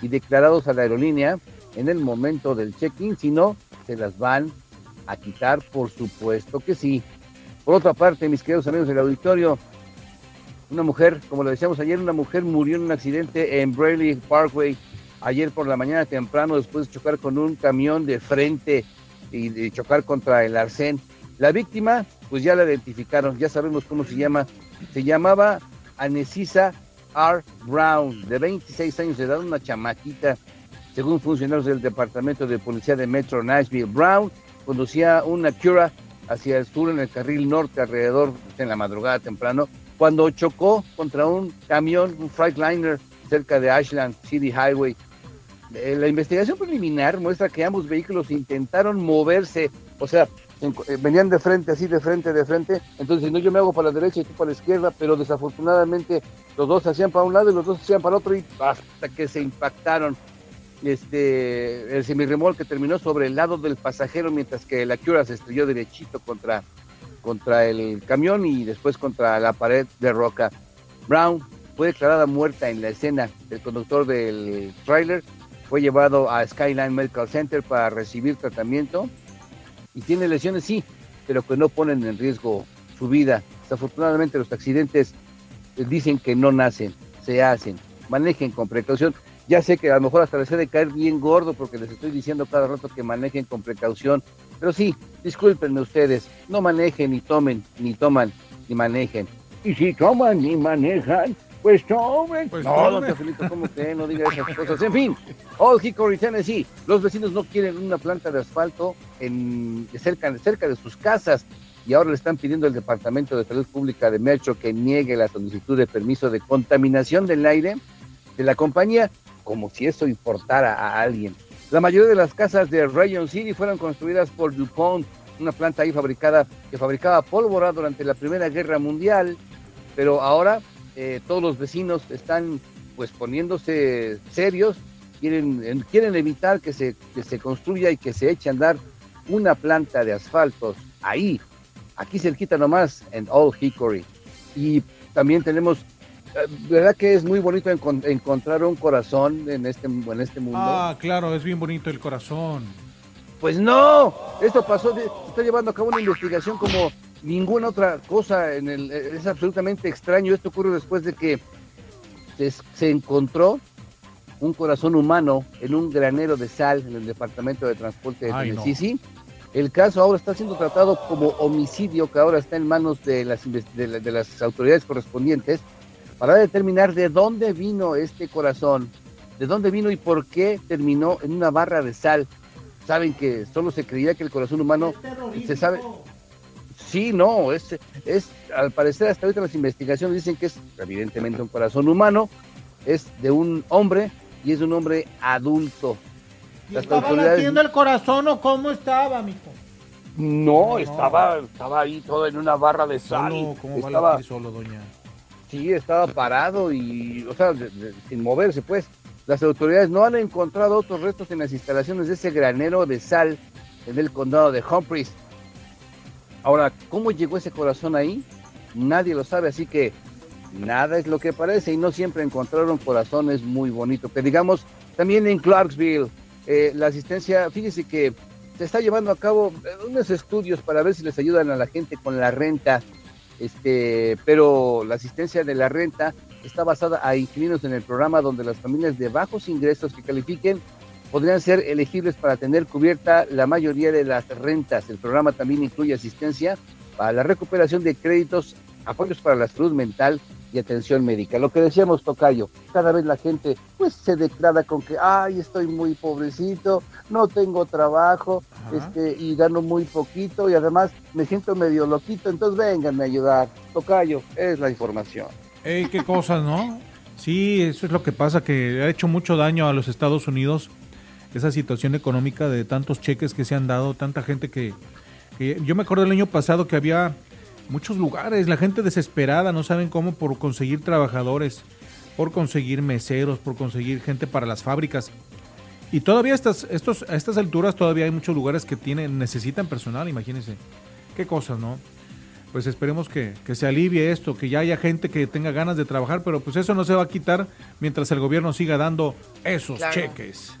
S3: y declarados a la aerolínea en el momento del check-in, si no, se las van a quitar, por supuesto que sí. Por otra parte, mis queridos amigos del auditorio, una mujer, como lo decíamos ayer, una mujer murió en un accidente en Brayley Parkway, ayer por la mañana temprano después de chocar con un camión de frente y de chocar contra el arcén. La víctima, pues ya la identificaron, ya sabemos cómo se llama. Se llamaba Anesisa R. Brown, de 26 años de edad, una chamaquita. Según funcionarios del Departamento de Policía de Metro Nashville, Brown conducía una Cura hacia el sur en el carril norte alrededor en la madrugada temprano cuando chocó contra un camión, un Freightliner cerca de Ashland City Highway la investigación preliminar muestra que ambos vehículos intentaron moverse, o sea, eh, venían de frente, así de frente, de frente, entonces no yo me hago para la derecha y tú para la izquierda, pero desafortunadamente los dos se hacían para un lado y los dos se hacían para el otro y hasta que se impactaron. Este, el semirremolque terminó sobre el lado del pasajero mientras que la Cura se estrelló derechito contra, contra el camión y después contra la pared de roca. Brown fue declarada muerta en la escena. El conductor del tráiler fue llevado a Skyline Medical Center para recibir tratamiento y tiene lesiones, sí, pero que no ponen en riesgo su vida. Desafortunadamente los accidentes eh, dicen que no nacen, se hacen. Manejen con precaución. Ya sé que a lo mejor hasta les de caer bien gordo porque les estoy diciendo cada rato que manejen con precaución. Pero sí, discúlpenme ustedes, no manejen ni tomen, ni toman, ni manejen. Y si toman ni manejan, pues tomen. Pues no, don Teofilito, ¿cómo que no diga esas cosas? En fin, Old Hickory, Tennessee. Los vecinos no quieren una planta de asfalto en, cerca, cerca de sus casas y ahora le están pidiendo al Departamento de Salud Pública de Metro que niegue la solicitud de permiso de contaminación del aire de la compañía, como si eso importara a alguien. La mayoría de las casas de Rayon City fueron construidas por DuPont, una planta ahí fabricada que fabricaba pólvora durante la Primera Guerra Mundial, pero ahora eh, todos los vecinos están pues poniéndose serios, quieren, quieren evitar que se, que se construya y que se eche a andar una planta de asfaltos ahí, aquí cerquita nomás, en Old Hickory. Y también tenemos, eh, ¿verdad que es muy bonito encontrar un corazón en este, en este mundo?
S1: Ah, claro, es bien bonito el corazón.
S3: Pues no, esto pasó, de, está llevando a cabo una investigación como ninguna otra cosa en el, es absolutamente extraño. Esto ocurre después de que se, encontró un corazón humano en un granero de sal en el departamento de transporte de Tennessee. El caso ahora está siendo tratado como homicidio, que ahora está en manos de las, de, las autoridades correspondientes. para determinar de dónde vino este corazón, de dónde vino y por qué terminó en una barra de sal. Saben que solo se creía que el corazón humano se sabe. Sí, no, es, es al parecer hasta ahorita las investigaciones dicen que es evidentemente un corazón humano, es de un hombre y es un hombre adulto.
S6: ¿Y
S3: Las
S6: ¿Estaba
S3: autoridades-
S6: latiendo el corazón o cómo estaba, mijo?
S3: No, estaba, estaba ahí todo en una barra de sal.
S1: Solo, ¿cómo va a
S3: estaba,
S1: latir solo, doña?
S3: sí, estaba parado y, o sea, de- de- sin moverse, pues. Las autoridades no han encontrado otros restos en las instalaciones de ese granero de sal en el condado de Humphreys. Ahora, ¿cómo llegó ese corazón ahí? Nadie lo sabe, así que nada es lo que parece y no siempre encontraron corazones muy bonitos. Que digamos, también en Clarksville, eh, la asistencia, fíjese que se está llevando a cabo eh, unos estudios para ver si les ayudan a la gente con la renta, este, pero la asistencia de la renta está basada a inquilinos en el programa donde las familias de bajos ingresos que califiquen podrían ser elegibles para tener cubierta la mayoría de las rentas. El programa también incluye asistencia para la recuperación de créditos, apoyos para la salud mental y atención médica. Lo que decíamos, Tocayo, cada vez la gente pues se declara con que, ay, estoy muy pobrecito, no tengo trabajo,
S1: Ajá.
S3: este, y gano muy poquito y además me siento medio loquito, entonces vénganme a ayudar. Tocayo, es la información.
S1: Ey, qué cosas, ¿no? Sí, eso es lo que pasa, que ha hecho mucho daño a los Estados Unidos, esa situación económica de tantos cheques que se han dado, tanta gente que, que- yo me acuerdo el año pasado que había muchos lugares, la gente desesperada, no saben cómo por conseguir trabajadores, por conseguir meseros, por conseguir gente para las fábricas. Y todavía estas, estos, a estas alturas todavía hay muchos lugares que tienen, necesitan personal, imagínense. Qué cosas, ¿no? Pues esperemos que, que se alivie esto, que ya haya gente que tenga ganas de trabajar, pero pues eso no se va a quitar mientras el gobierno siga dando esos
S2: Claro.
S1: cheques.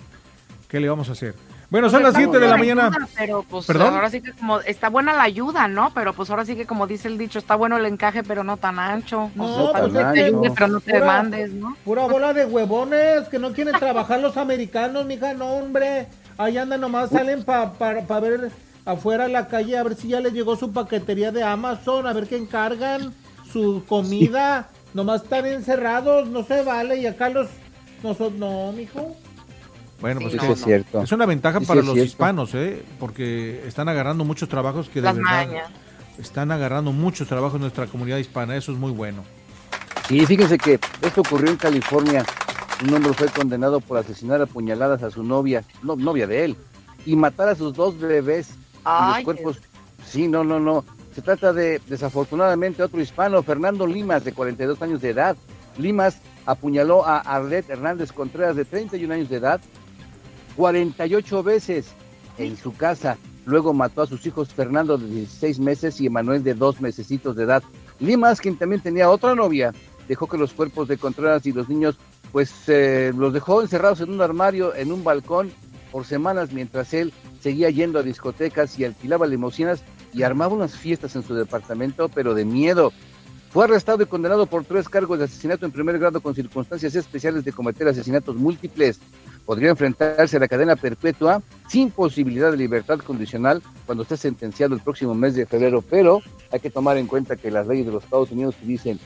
S1: ¿Qué le vamos a hacer? Bueno,
S2: Pues
S1: son las
S2: está
S1: 7 de la mañana.
S2: ayuda, pero pues
S1: ¿Perdón?
S2: ahora sí que como está buena la ayuda, ¿no? Pero pues ahora sí que como dice el dicho, está bueno el encaje, pero no tan ancho.
S6: No,
S2: O sea, para
S3: pues es
S2: te ayude,
S3: no.
S2: pero no te
S6: Pura-
S2: mandes, ¿no?
S6: Pura bola de huevones que no quieren trabajar los americanos, mija, no, hombre. Ahí andan nomás, salen para ver afuera a la calle, a ver si ya les llegó su paquetería de Amazon, a ver qué encargan, su comida. Nomás están encerrados, no se vale. Y acá los. Nosotros, no, mijo.
S1: Bueno, pues
S2: Sí,
S1: que-
S3: Eso es cierto.
S1: es una ventaja
S3: Sí, sí,
S1: para los
S3: cierto.
S1: hispanos, ¿eh? Porque están agarrando muchos trabajos que de
S2: Las
S1: verdad
S2: mañas.
S1: están agarrando muchos trabajos en nuestra comunidad hispana. Eso es muy bueno.
S3: Y fíjense que esto ocurrió en California. Un hombre fue condenado por asesinar a puñaladas a su novia, no, novia de él, y matar a sus dos bebés. y
S2: Ay,
S3: los cuerpos. Sí, no, no, no. Se trata de, desafortunadamente, otro hispano, Fernando Limas, de 42 años de edad. Limas apuñaló a Arlet Hernández Contreras, de 31 años de edad, 48 veces en su casa. Luego mató a sus hijos Fernando de 16 meses y Emanuel de dos mesecitos de edad. Limas, quien también tenía otra novia, dejó que los cuerpos de Contreras y los niños, pues eh, los dejó encerrados en un armario, en un balcón, por semanas, mientras él seguía yendo a discotecas y alquilaba limusinas y armaba unas fiestas en su departamento, pero de miedo. Fue arrestado y condenado por tres cargos de asesinato en primer grado con circunstancias especiales de cometer asesinatos múltiples. Podría enfrentarse a la cadena perpetua sin posibilidad de libertad condicional cuando esté sentenciado el próximo mes de febrero, pero hay que tomar en cuenta que las leyes de los Estados Unidos dicen,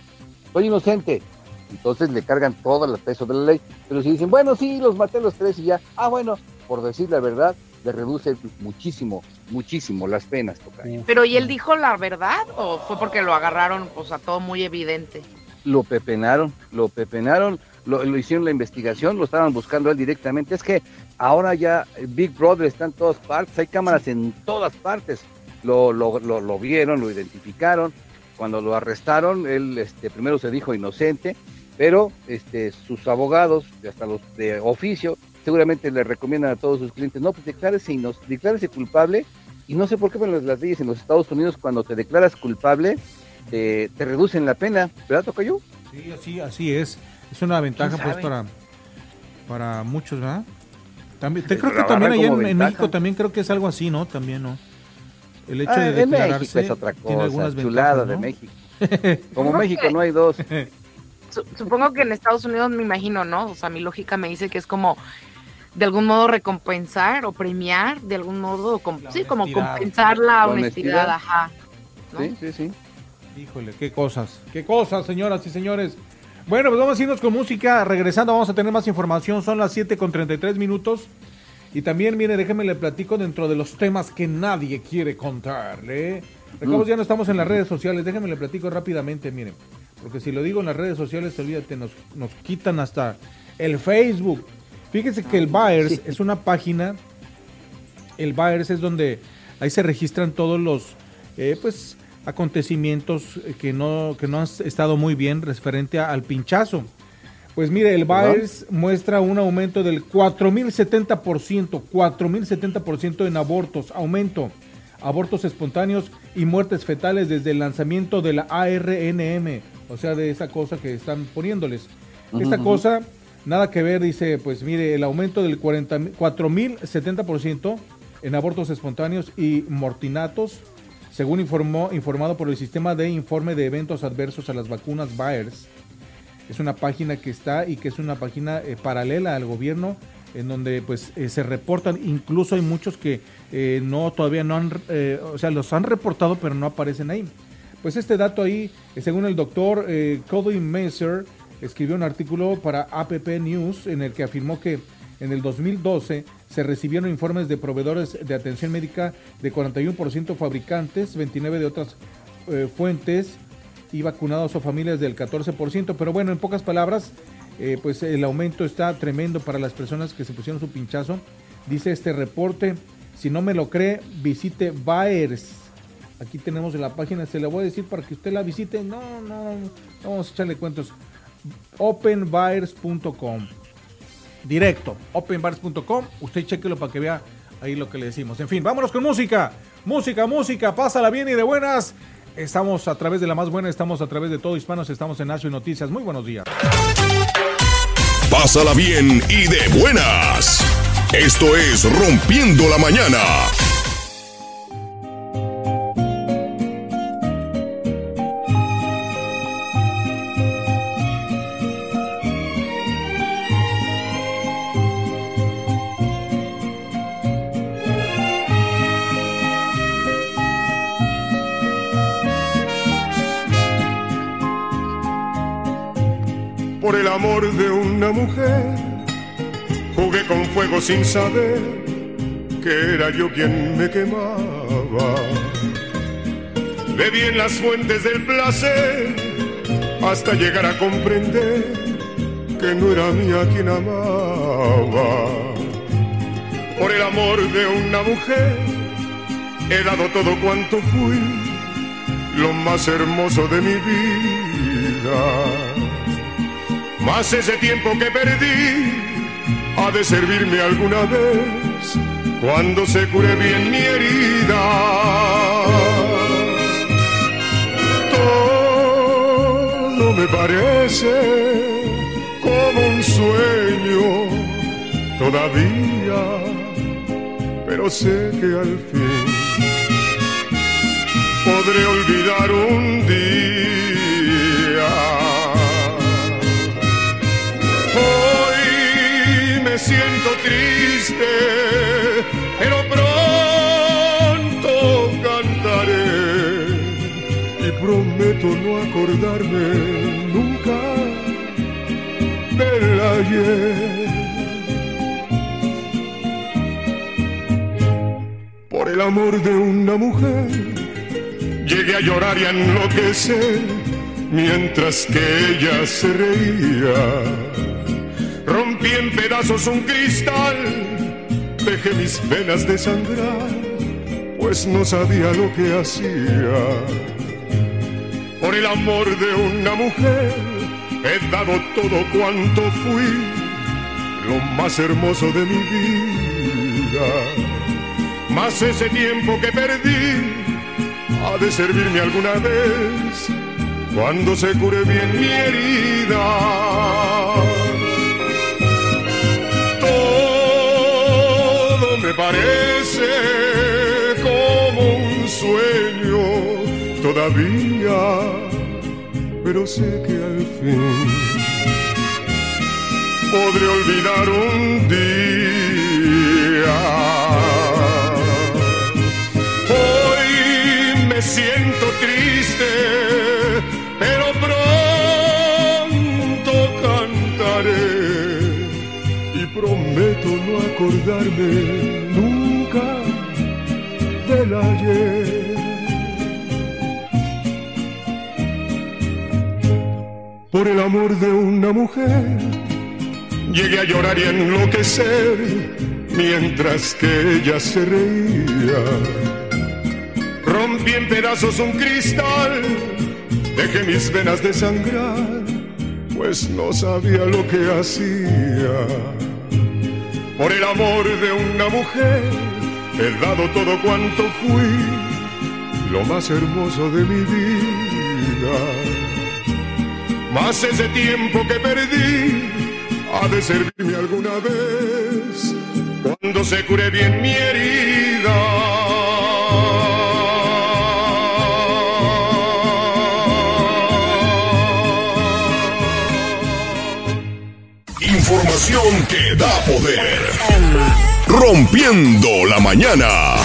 S3: soy inocente, entonces le cargan todo el peso de la ley, pero si dicen, bueno, sí, los maté los tres y ya, ah, bueno, por decir la verdad, le reduce muchísimo, muchísimo las penas. Tocayo.
S2: Pero ¿y él dijo la verdad o fue porque lo agarraron, pues a todo muy evidente?
S3: Lo pepenaron, lo pepenaron, lo, hicieron la investigación, lo estaban buscando él directamente. Es que ahora ya Big Brother está en todas partes, hay cámaras en todas partes. Lo, lo, lo, vieron, lo identificaron. Cuando lo arrestaron, él este, primero se dijo inocente, pero este, sus abogados, hasta los de oficio, seguramente le recomiendan a todos sus clientes, no, pues declárese, culpable. Y no sé por qué, pero las, leyes en los Estados Unidos, cuando te declaras culpable, te, te reducen la pena. ¿Verdad, Tocayo?
S1: Sí, así, así es. Es una ventaja
S2: ¿Quién
S1: pues para, para muchos, ¿verdad? También, te creo que también allá en. México también creo que es algo así, ¿no? También, ¿no? El hecho
S3: Ah,
S1: de
S3: en
S1: declararse
S3: México es otra
S1: tiene algunas
S3: cosa, chulada
S1: ventajas,
S3: de. México. Como México
S2: que-
S3: no hay dos.
S2: Su- Supongo que en Estados Unidos me imagino, ¿no? O sea, mi lógica me dice que es como de algún modo recompensar o premiar, de algún modo, com- sí, como compensar la
S3: La
S2: honestidad,
S3: honestidad.
S2: ajá. ¿no?
S3: Sí, sí, sí.
S1: Híjole, qué cosas, qué cosas, señoras y señores. Bueno, pues vamos a irnos con música. Regresando, vamos a tener más información. Son las 7 con 33 minutos. Y también, mire, déjeme le platico dentro de los temas que nadie quiere contarle. Recordemos, ya no estamos en las redes sociales. Déjeme le platico rápidamente, miren. Porque si lo digo en las redes sociales, olvídate, nos, nos quitan hasta el Facebook. Fíjese que el Buyers es una página. El Buyers es donde ahí se registran todos los, eh, pues, acontecimientos que no, que no han estado muy bien referente al pinchazo. Pues mire, el Baez muestra un aumento del 4.070%, 4.070% en abortos, aumento, abortos espontáneos y muertes fetales desde el lanzamiento de la ARNM, o sea, de esa cosa que están poniéndoles. Esta cosa, nada que ver, dice, pues mire, el aumento del 40 4.070% en abortos espontáneos y mortinatos, según informó, informado por el sistema de informe de eventos adversos a las vacunas Baers. Es una página que está y que es una página eh, paralela al gobierno en donde pues eh, se reportan, incluso hay muchos que eh, no todavía no han, o sea, los han reportado pero no aparecen ahí. Pues este dato ahí, según el doctor Cody Messer, escribió un artículo para APP News en el que afirmó que en el 2012 se recibieron informes de proveedores de atención médica de 41% fabricantes, 29 de otras eh, fuentes y vacunados o familias del 14%. Pero bueno, en pocas palabras, eh, pues el aumento está tremendo para las personas que se pusieron su pinchazo. Dice este reporte, si no me lo cree, visite Baers. Aquí tenemos en la página, se la voy a decir para que usted la visite. No, no, no vamos a echarle cuentos. openbaers.com. Directo, openbaers.com. Usted chequelo para que vea ahí lo que le decimos. En fin, vámonos con música. Música, música, pásala bien y de buenas. Estamos a través de la más buena, estamos a través de todo Hispanos, estamos en Nacio Noticias. Muy buenos días.
S4: Pásala bien y de buenas. Esto es Rompiendo la Mañana.
S10: Amor de una mujer. Jugué con fuego sin saber que era yo quien me quemaba. Bebí en las fuentes del placer hasta llegar a comprender que no era mía quien amaba. Por el amor de una mujer he dado todo cuanto fui, lo más hermoso de mi vida. Más ese tiempo que perdí ha de servirme alguna vez cuando se cure bien mi herida. Todo me parece como un sueño todavía, pero sé que al fin podré olvidar un día. Siento triste, pero pronto cantaré y prometo no acordarme nunca del ayer. Por el amor de una mujer llegué a llorar y a enloquecer mientras que ella se reía. Rompí en pedazos un cristal, dejé mis venas de sangrar, pues no sabía lo que hacía. Por el amor de una mujer he dado todo cuanto fui, lo más hermoso de mi vida. Más ese tiempo que perdí ha de servirme alguna vez cuando se cure bien mi herida. Me parece como un sueño todavía, pero sé que al fin podré olvidar un día. Hoy me siento acordarme nunca del ayer. Por el amor de una mujer, llegué a llorar y enloquecer mientras que ella se reía. Rompí en pedazos un cristal, dejé mis venas de sangrar, pues no sabía lo que hacía. Por el amor de una mujer, he dado todo cuanto fui, lo más hermoso de mi vida. Más ese tiempo que perdí, ha de servirme alguna vez, cuando se cure bien mi herida.
S4: Que da poder. Rompiendo la mañana.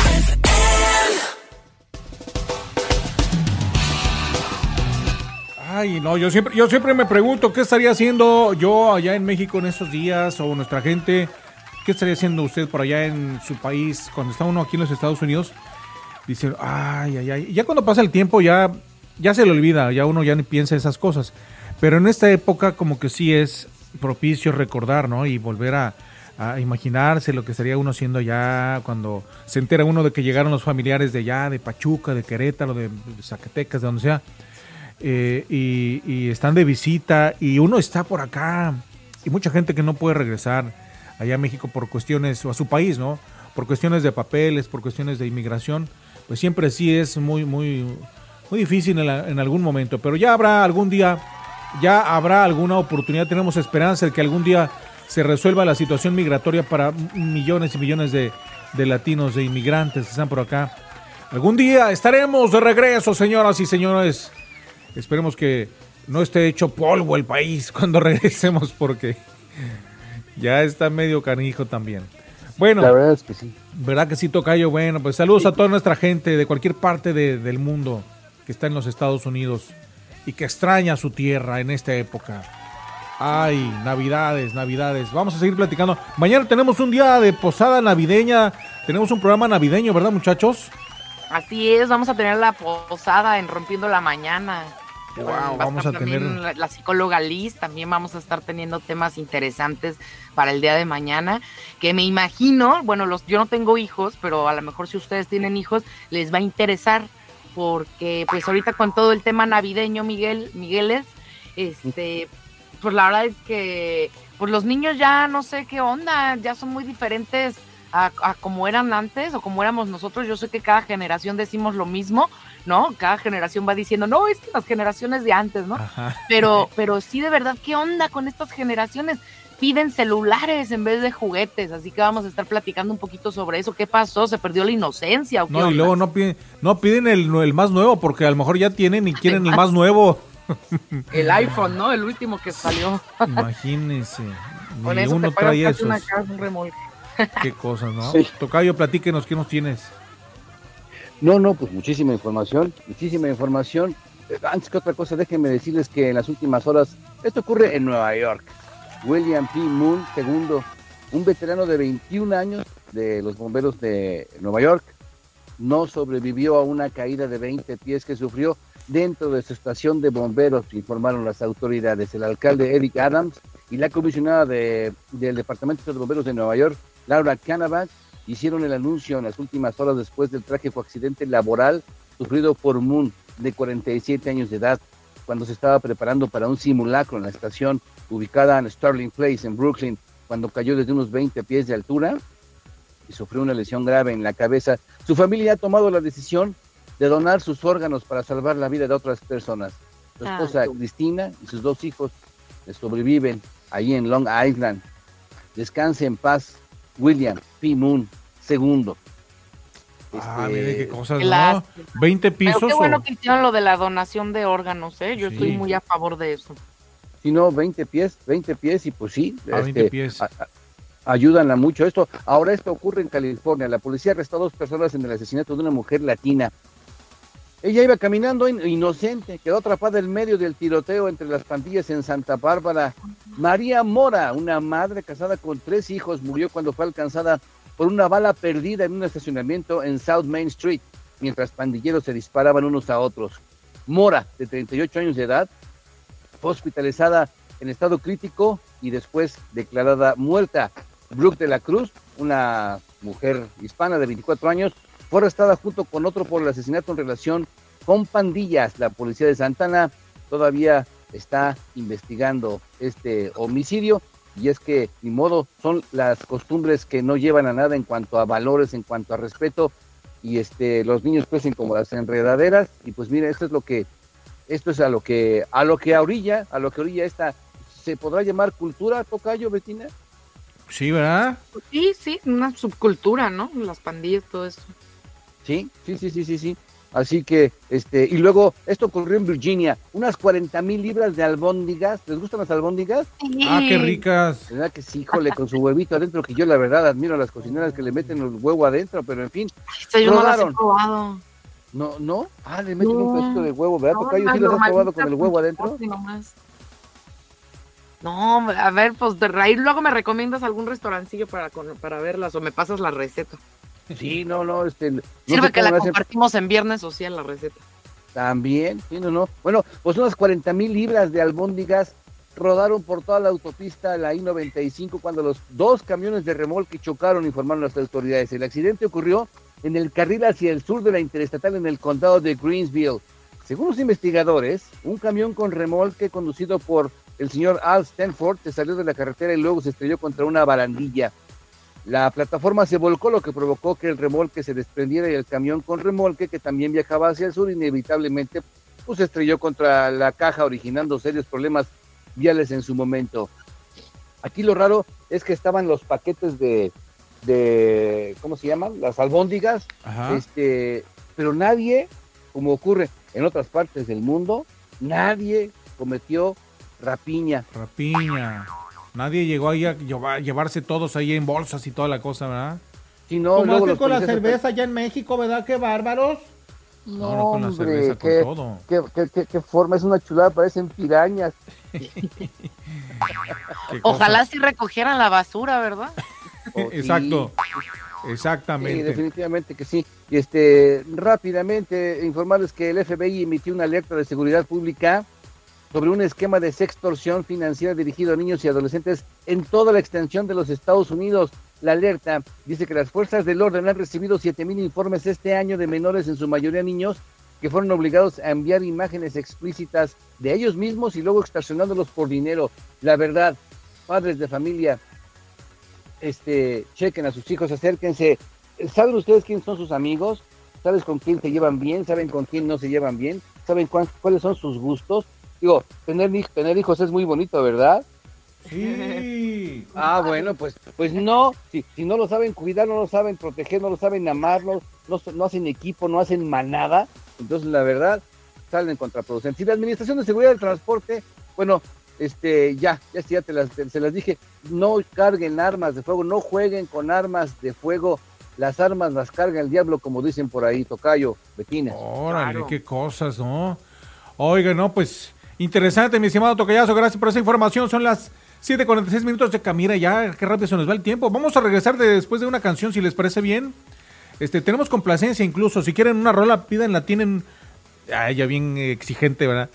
S1: Ay, no, yo siempre, yo siempre me pregunto qué estaría haciendo yo allá en México en estos días o nuestra gente, qué estaría haciendo usted por allá en su país cuando está uno aquí en los Estados Unidos. Dice, ay, ay, ay. Ya cuando pasa el tiempo ya, ya se le olvida, ya uno ya ni piensa esas cosas. Pero en esta época como que sí es propicio recordar, ¿no? Y volver a, imaginarse lo que estaría uno haciendo allá cuando se entera uno de que llegaron los familiares de allá, de Pachuca, de Querétaro, de Zacatecas, de donde sea, eh, y, y están de visita y uno está por acá y mucha gente que no puede regresar allá a México por cuestiones, o a su país, ¿no? Por cuestiones de papeles, por cuestiones de inmigración, pues siempre sí es muy, muy, muy difícil en, la- en algún momento, pero ya habrá algún día, ya habrá alguna oportunidad, tenemos esperanza de que algún día se resuelva la situación migratoria para millones y millones de, de latinos, de inmigrantes que están por acá. Algún día estaremos de regreso, señoras y señores. Esperemos que no esté hecho polvo el país cuando regresemos porque ya está medio canijo también. Bueno,
S3: La verdad es que sí.
S1: ¿verdad que sí, Tocayo? Bueno, pues saludos a toda nuestra gente de cualquier parte de- del mundo que está en los Estados Unidos y que extraña su tierra en esta época. Ay, navidades, navidades. Vamos a seguir platicando. Mañana tenemos un día de posada navideña. Tenemos un programa navideño, ¿verdad, muchachos?
S2: Así es, vamos a tener la posada en Rompiendo la Mañana.
S1: Wow,
S2: Va a
S1: vamos
S2: estar
S1: a tener-
S2: la, la psicóloga Liz, también vamos a estar teniendo temas interesantes para el día de mañana, que me imagino, bueno, los, yo no tengo hijos, pero a lo mejor si ustedes tienen hijos, les va a interesar, porque pues ahorita con todo el tema navideño, Miguel, Migueles, este, pues la verdad es que pues los niños ya no sé qué onda, ya son muy diferentes a, a como eran antes o como éramos nosotros. Yo sé que cada generación decimos lo mismo, ¿no? Cada generación va diciendo, no, es que las generaciones de antes, ¿no?
S1: Ajá.
S2: Pero, pero sí, de verdad, ¿qué onda con estas generaciones? Piden celulares en vez de juguetes, así que vamos a estar platicando un poquito sobre eso. ¿Qué pasó? ¿Se perdió la inocencia? ¿o qué
S1: No, y luego no piden, no piden el, el más nuevo porque a lo mejor ya tienen y quieren el más nuevo.
S2: El iPhone, ¿no? El último que salió.
S1: Imagínense.
S2: Con
S1: Ni
S2: eso
S1: uno
S2: te
S1: trae esos.
S2: una casa, un remolque.
S1: Qué cosas, ¿no?
S3: Sí.
S1: Tocayo, platíquenos, ¿qué nos tienes?
S3: No, no, pues muchísima información, muchísima información. Eh, Antes que otra cosa, déjenme decirles que en las últimas horas, esto ocurre en Nueva York. William P. Moon II, un veterano de 21 años de los bomberos de Nueva York, no sobrevivió a una caída de 20 pies que sufrió dentro de su estación de bomberos, informaron las autoridades. El alcalde Eric Adams y la comisionada de- del Departamento de Bomberos de Nueva York, Laura Canavan, hicieron el anuncio en las últimas horas después del trágico accidente laboral sufrido por Moon, de 47 años de edad, cuando se estaba preparando para un simulacro en la estación ubicada en Starling Place, en Brooklyn, cuando cayó desde unos 20 pies de altura y sufrió una lesión grave en la cabeza. Su familia ha tomado la decisión de donar sus órganos para salvar la vida de otras personas. Su
S2: Ah.
S3: esposa Cristina y sus dos hijos le sobreviven ahí en Long Island. Descanse en paz, William P. Moon II.
S1: Ah,
S3: Este,
S1: mire qué cosas, ¿no?
S2: lástima.
S1: 20
S2: Pero
S1: pisos.
S2: qué bueno
S1: o-
S2: que hicieron lo de la donación de órganos, ¿eh? Yo
S1: Sí.
S2: estoy muy a favor de eso.
S3: Si no, 20 pies, 20 pies y pues sí,
S1: A 20
S3: este,
S1: pies.
S3: a- a- ayudan a mucho esto. Ahora esto ocurre en California. La policía arrestó a dos personas en el asesinato de una mujer latina. Ella iba caminando in- inocente, quedó atrapada en medio del tiroteo entre las pandillas en Santa Bárbara. María Mora, una madre casada con tres hijos, murió cuando fue alcanzada por una bala perdida en un estacionamiento en South Main Street, mientras pandilleros se disparaban unos a otros. Mora, de 38 años de edad, fue hospitalizada en estado crítico y después declarada muerta. Brooke de la Cruz, una mujer hispana de 24 años, fue arrestada junto con otro por el asesinato en relación con pandillas. La policía de Santana todavía está investigando este homicidio y es que, ni modo, son las costumbres que no llevan a nada en cuanto a valores, en cuanto a respeto y este los niños crecen como las enredaderas y pues mira, esto es lo que esto es a lo que a lo que orilla, a lo que orilla esta se podrá llamar cultura tocayo Betina.
S1: Sí, ¿verdad?
S2: Sí, sí, una subcultura, ¿no? Las pandillas, todo eso.
S3: Sí, sí, sí, sí, sí, sí. Así que, este, y luego, esto ocurrió en Virginia, unas 40 mil libras de albóndigas. ¿Les gustan las albóndigas?
S1: Ah, qué ricas.
S3: ¿Verdad que sí, híjole, con su huevito adentro, que yo la verdad admiro a las cocineras que le meten el huevo adentro, pero en fin.
S2: Yo no las he probado.
S3: No, no, ah, le meten
S2: No.
S3: un pedacito de huevo, ¿verdad?
S2: No,
S3: Tocayo, ¿sí las has probado con el huevo adentro?
S2: nomás. No, a ver, pues de raíz luego me recomiendas algún restaurancillo para, con- para verlas o me pasas la receta.
S3: Sí, no, no, este. no
S2: Sirve que la
S3: hacen.
S2: compartimos en viernes social la receta.
S3: También, sí, no, no. Bueno, pues unas 40 mil libras de albóndigas rodaron por toda la autopista, la I-95, cuando los dos camiones de remolque chocaron, informaron las autoridades. El accidente ocurrió en el carril hacia el sur de la interestatal en el condado de Greensville. Según los investigadores, un camión con remolque conducido por el señor Al Stanford se salió de la carretera y luego se estrelló contra una barandilla. La plataforma se volcó, lo que provocó que el remolque se desprendiera y el camión con remolque, que también viajaba hacia el sur, inevitablemente pues, se estrelló contra la caja, originando serios problemas viales en su momento. Aquí lo raro es que estaban los paquetes de, de ¿cómo se llaman? Las albóndigas,
S1: Ajá.
S3: este, pero nadie, como ocurre en otras partes del mundo, nadie cometió rapiña.
S1: Rapiña. Nadie llegó ahí a lleva- llevarse todos ahí en bolsas y toda la cosa, ¿verdad?
S3: Si no,
S6: Como
S3: luego los
S6: con la cerveza allá en México, ¿verdad? Qué bárbaros.
S1: No, no con la
S3: hombre,
S1: cerveza, con
S3: qué,
S1: todo.
S3: qué- qué- qué- qué forma, es una chulada, parecen pirañas.
S2: Ojalá sí recogieran la basura, ¿verdad?
S3: Sí.
S1: Exacto.
S3: Sí,
S1: Exactamente.
S3: definitivamente que sí. Y este, rápidamente informarles que el FBI emitió una alerta de seguridad pública sobre un esquema de sextorsión financiera dirigido a niños y adolescentes en toda la extensión de los Estados Unidos. La alerta dice que las fuerzas del orden han recibido 7.000 informes este año de menores, en su mayoría niños, que fueron obligados a enviar imágenes explícitas de ellos mismos y luego extorsionándolos por dinero. La verdad, padres de familia, este, chequen a sus hijos, acérquense. ¿Saben ustedes quiénes son sus amigos? ¿Sabes con quién se llevan bien? ¿Saben con quién no se llevan bien? ¿Saben cuán- cuáles son sus gustos? Digo, tener, tener hijos es muy bonito, ¿verdad?
S1: Sí.
S3: Ah, bueno, pues, pues no, si, si no lo saben cuidar, no lo saben proteger, no lo saben amar, no, no, no hacen equipo, no hacen manada, entonces la verdad salen contraproducentes. Y la Administración de Seguridad del Transporte, bueno, este, ya, ya, ya te las, te- se las dije, no carguen armas de fuego, no jueguen con armas de fuego, las armas las carga el diablo, como dicen por ahí, Tocayo, Betina.
S1: Órale,
S2: Claro.
S1: qué cosas, ¿no? Oiga, no, pues interesante, mi estimado Tocayazo, gracias por esa información. Son las 7:46 minutos de Camira, ya, qué rápido se nos va el tiempo. Vamos a regresar de- después de una canción, si les parece bien. Este, tenemos complacencia incluso, si quieren una rola, pídanla, tienen, ay, ya bien exigente, ¿verdad?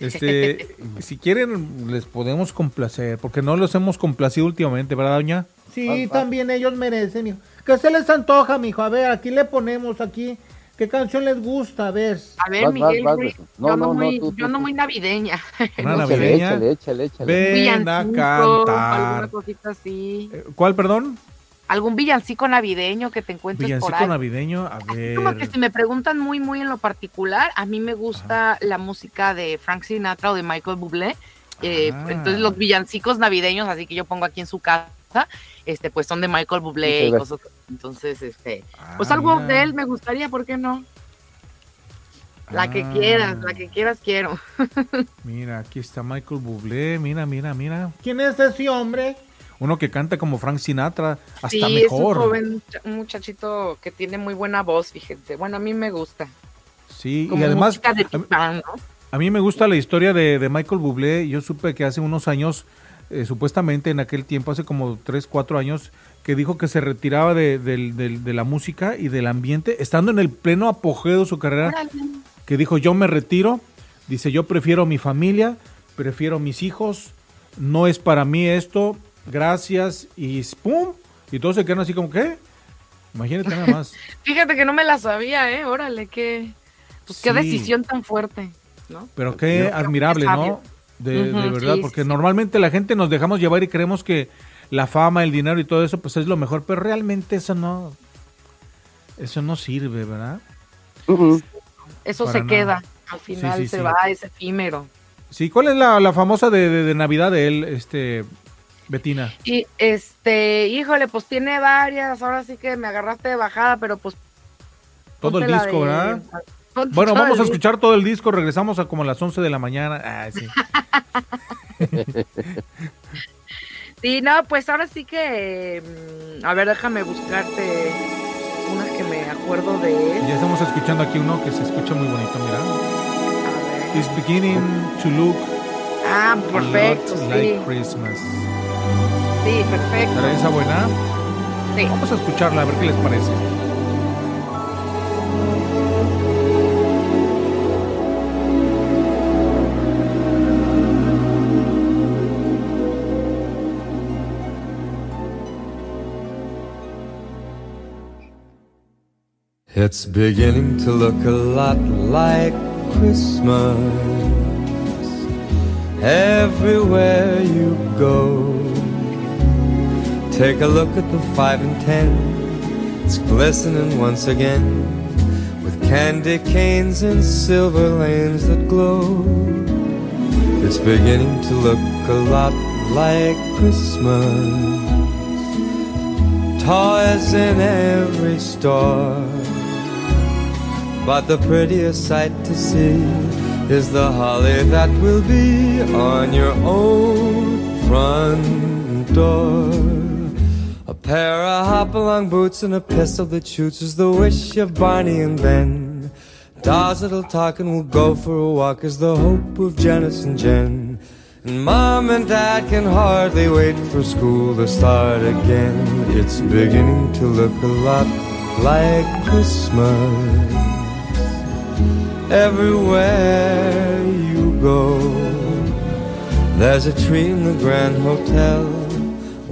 S1: Este, si quieren, les podemos complacer, porque no los hemos complacido últimamente, ¿verdad, doña?
S6: Sí, también ellos merecen, hijo. ¿Qué se les antoja, mijo? A ver, aquí le ponemos aquí. ¿Qué canción les gusta? A ver.
S2: A ver,
S3: Vas,
S2: Miguel,
S3: vas. No,
S2: yo ando,
S3: no, no,
S2: muy,
S3: tú, tú,
S2: yo ando
S3: tú.
S2: muy navideña.
S1: Una
S3: Échale,
S1: navideña.
S3: échale, échale, échale.
S1: Ven a
S2: Villancico, Alguna
S1: cantar.
S2: cosita así.
S1: ¿Cuál, perdón?
S2: Algún villancico navideño que te encuentres por
S1: Villancico
S2: ahí.
S1: navideño, a ver.
S2: Como que si me preguntan muy, muy en lo particular, a mí me gusta la música de Frank Sinatra o de Michael Bublé. Eh,
S1: Ah.
S2: Entonces los villancicos navideños, así que yo pongo aquí en su casa, este, pues son de Michael Bublé y cosas. Entonces, este,
S1: Ah,
S2: pues algo
S1: mira.
S2: de él me gustaría, ¿por qué no? La que
S1: Ah,
S2: quieras, la que quieras quiero.
S1: Mira, aquí está Michael Bublé, mira, mira, mira.
S6: ¿Quién es ese hombre?
S1: Uno que canta como Frank Sinatra, hasta
S2: sí, es un
S1: mejor.
S2: joven, un muchachito que tiene muy buena voz, fíjense. Bueno, a mí me gusta.
S1: Sí,
S2: como
S1: y además,
S2: de ¿no?
S1: a mí me gusta la historia de, de Michael Bublé. Yo supe que hace unos años, eh, supuestamente en aquel tiempo, hace como 3, 4 años, que dijo que se retiraba de, la música y del ambiente, estando en el pleno apogeo de su carrera, que dijo, yo me retiro, dice, yo prefiero mi familia, prefiero mis hijos, no es para mí esto, gracias, y ¡pum! Y todos se quedan así como, ¿qué? Imagínate nada más.
S2: Fíjate que no me la sabía, ¿eh? Órale, qué, pues, qué
S1: Sí.
S2: decisión tan fuerte, ¿no?
S1: Pero qué
S2: Yo-
S1: admirable, ¿no? De, de verdad,
S2: sí,
S1: porque
S2: sí.
S1: normalmente la gente nos dejamos llevar y creemos que la fama, el dinero y todo eso, pues es lo mejor, pero realmente eso no, eso no sirve, ¿verdad?
S2: Eso
S1: Para
S2: se
S1: nada.
S2: queda, al final
S1: sí,
S2: se
S1: sí.
S2: va, es efímero.
S1: Sí, ¿cuál es la, la famosa de, de- de Navidad de él, este, Betina?
S2: Y este, híjole, pues tiene varias, ahora sí que me agarraste de bajada, pero pues...
S1: Todo el disco,
S2: de-
S1: ¿verdad?
S2: ponte
S1: Bueno, vamos a escuchar todo el disco, regresamos a como las 11 de la mañana. Ah, sí.
S2: Sí, no, pues ahora sí que... mm, A ver, déjame buscarte una que me acuerdo de él.
S1: Ya estamos escuchando aquí uno que se escucha muy bonito, mira. It's beginning to look
S2: Ah,
S1: a lot
S2: perfecto, sí.
S1: like Christmas.
S2: Sí, perfecto.
S1: ¿Será esa buena?
S2: Sí.
S1: Vamos a escucharla a ver qué les parece.
S11: It's beginning to look a lot like Christmas everywhere you go. Take a look at the five and ten, it's glistening once again with candy canes and silver lanes that glow. It's beginning to look a lot like Christmas. Toys in every store. But the prettiest sight to see is the holly that will be on your own front door. Pair of hop-along boots and a pistol that shoots is the wish of Barney and Ben. Dolls that'll talk and we'll go for a walk is the hope of Janice and Jen. And mom and dad can hardly wait for school to start again. It's beginning to look a lot like Christmas everywhere you go. There's a tree in the Grand Hotel,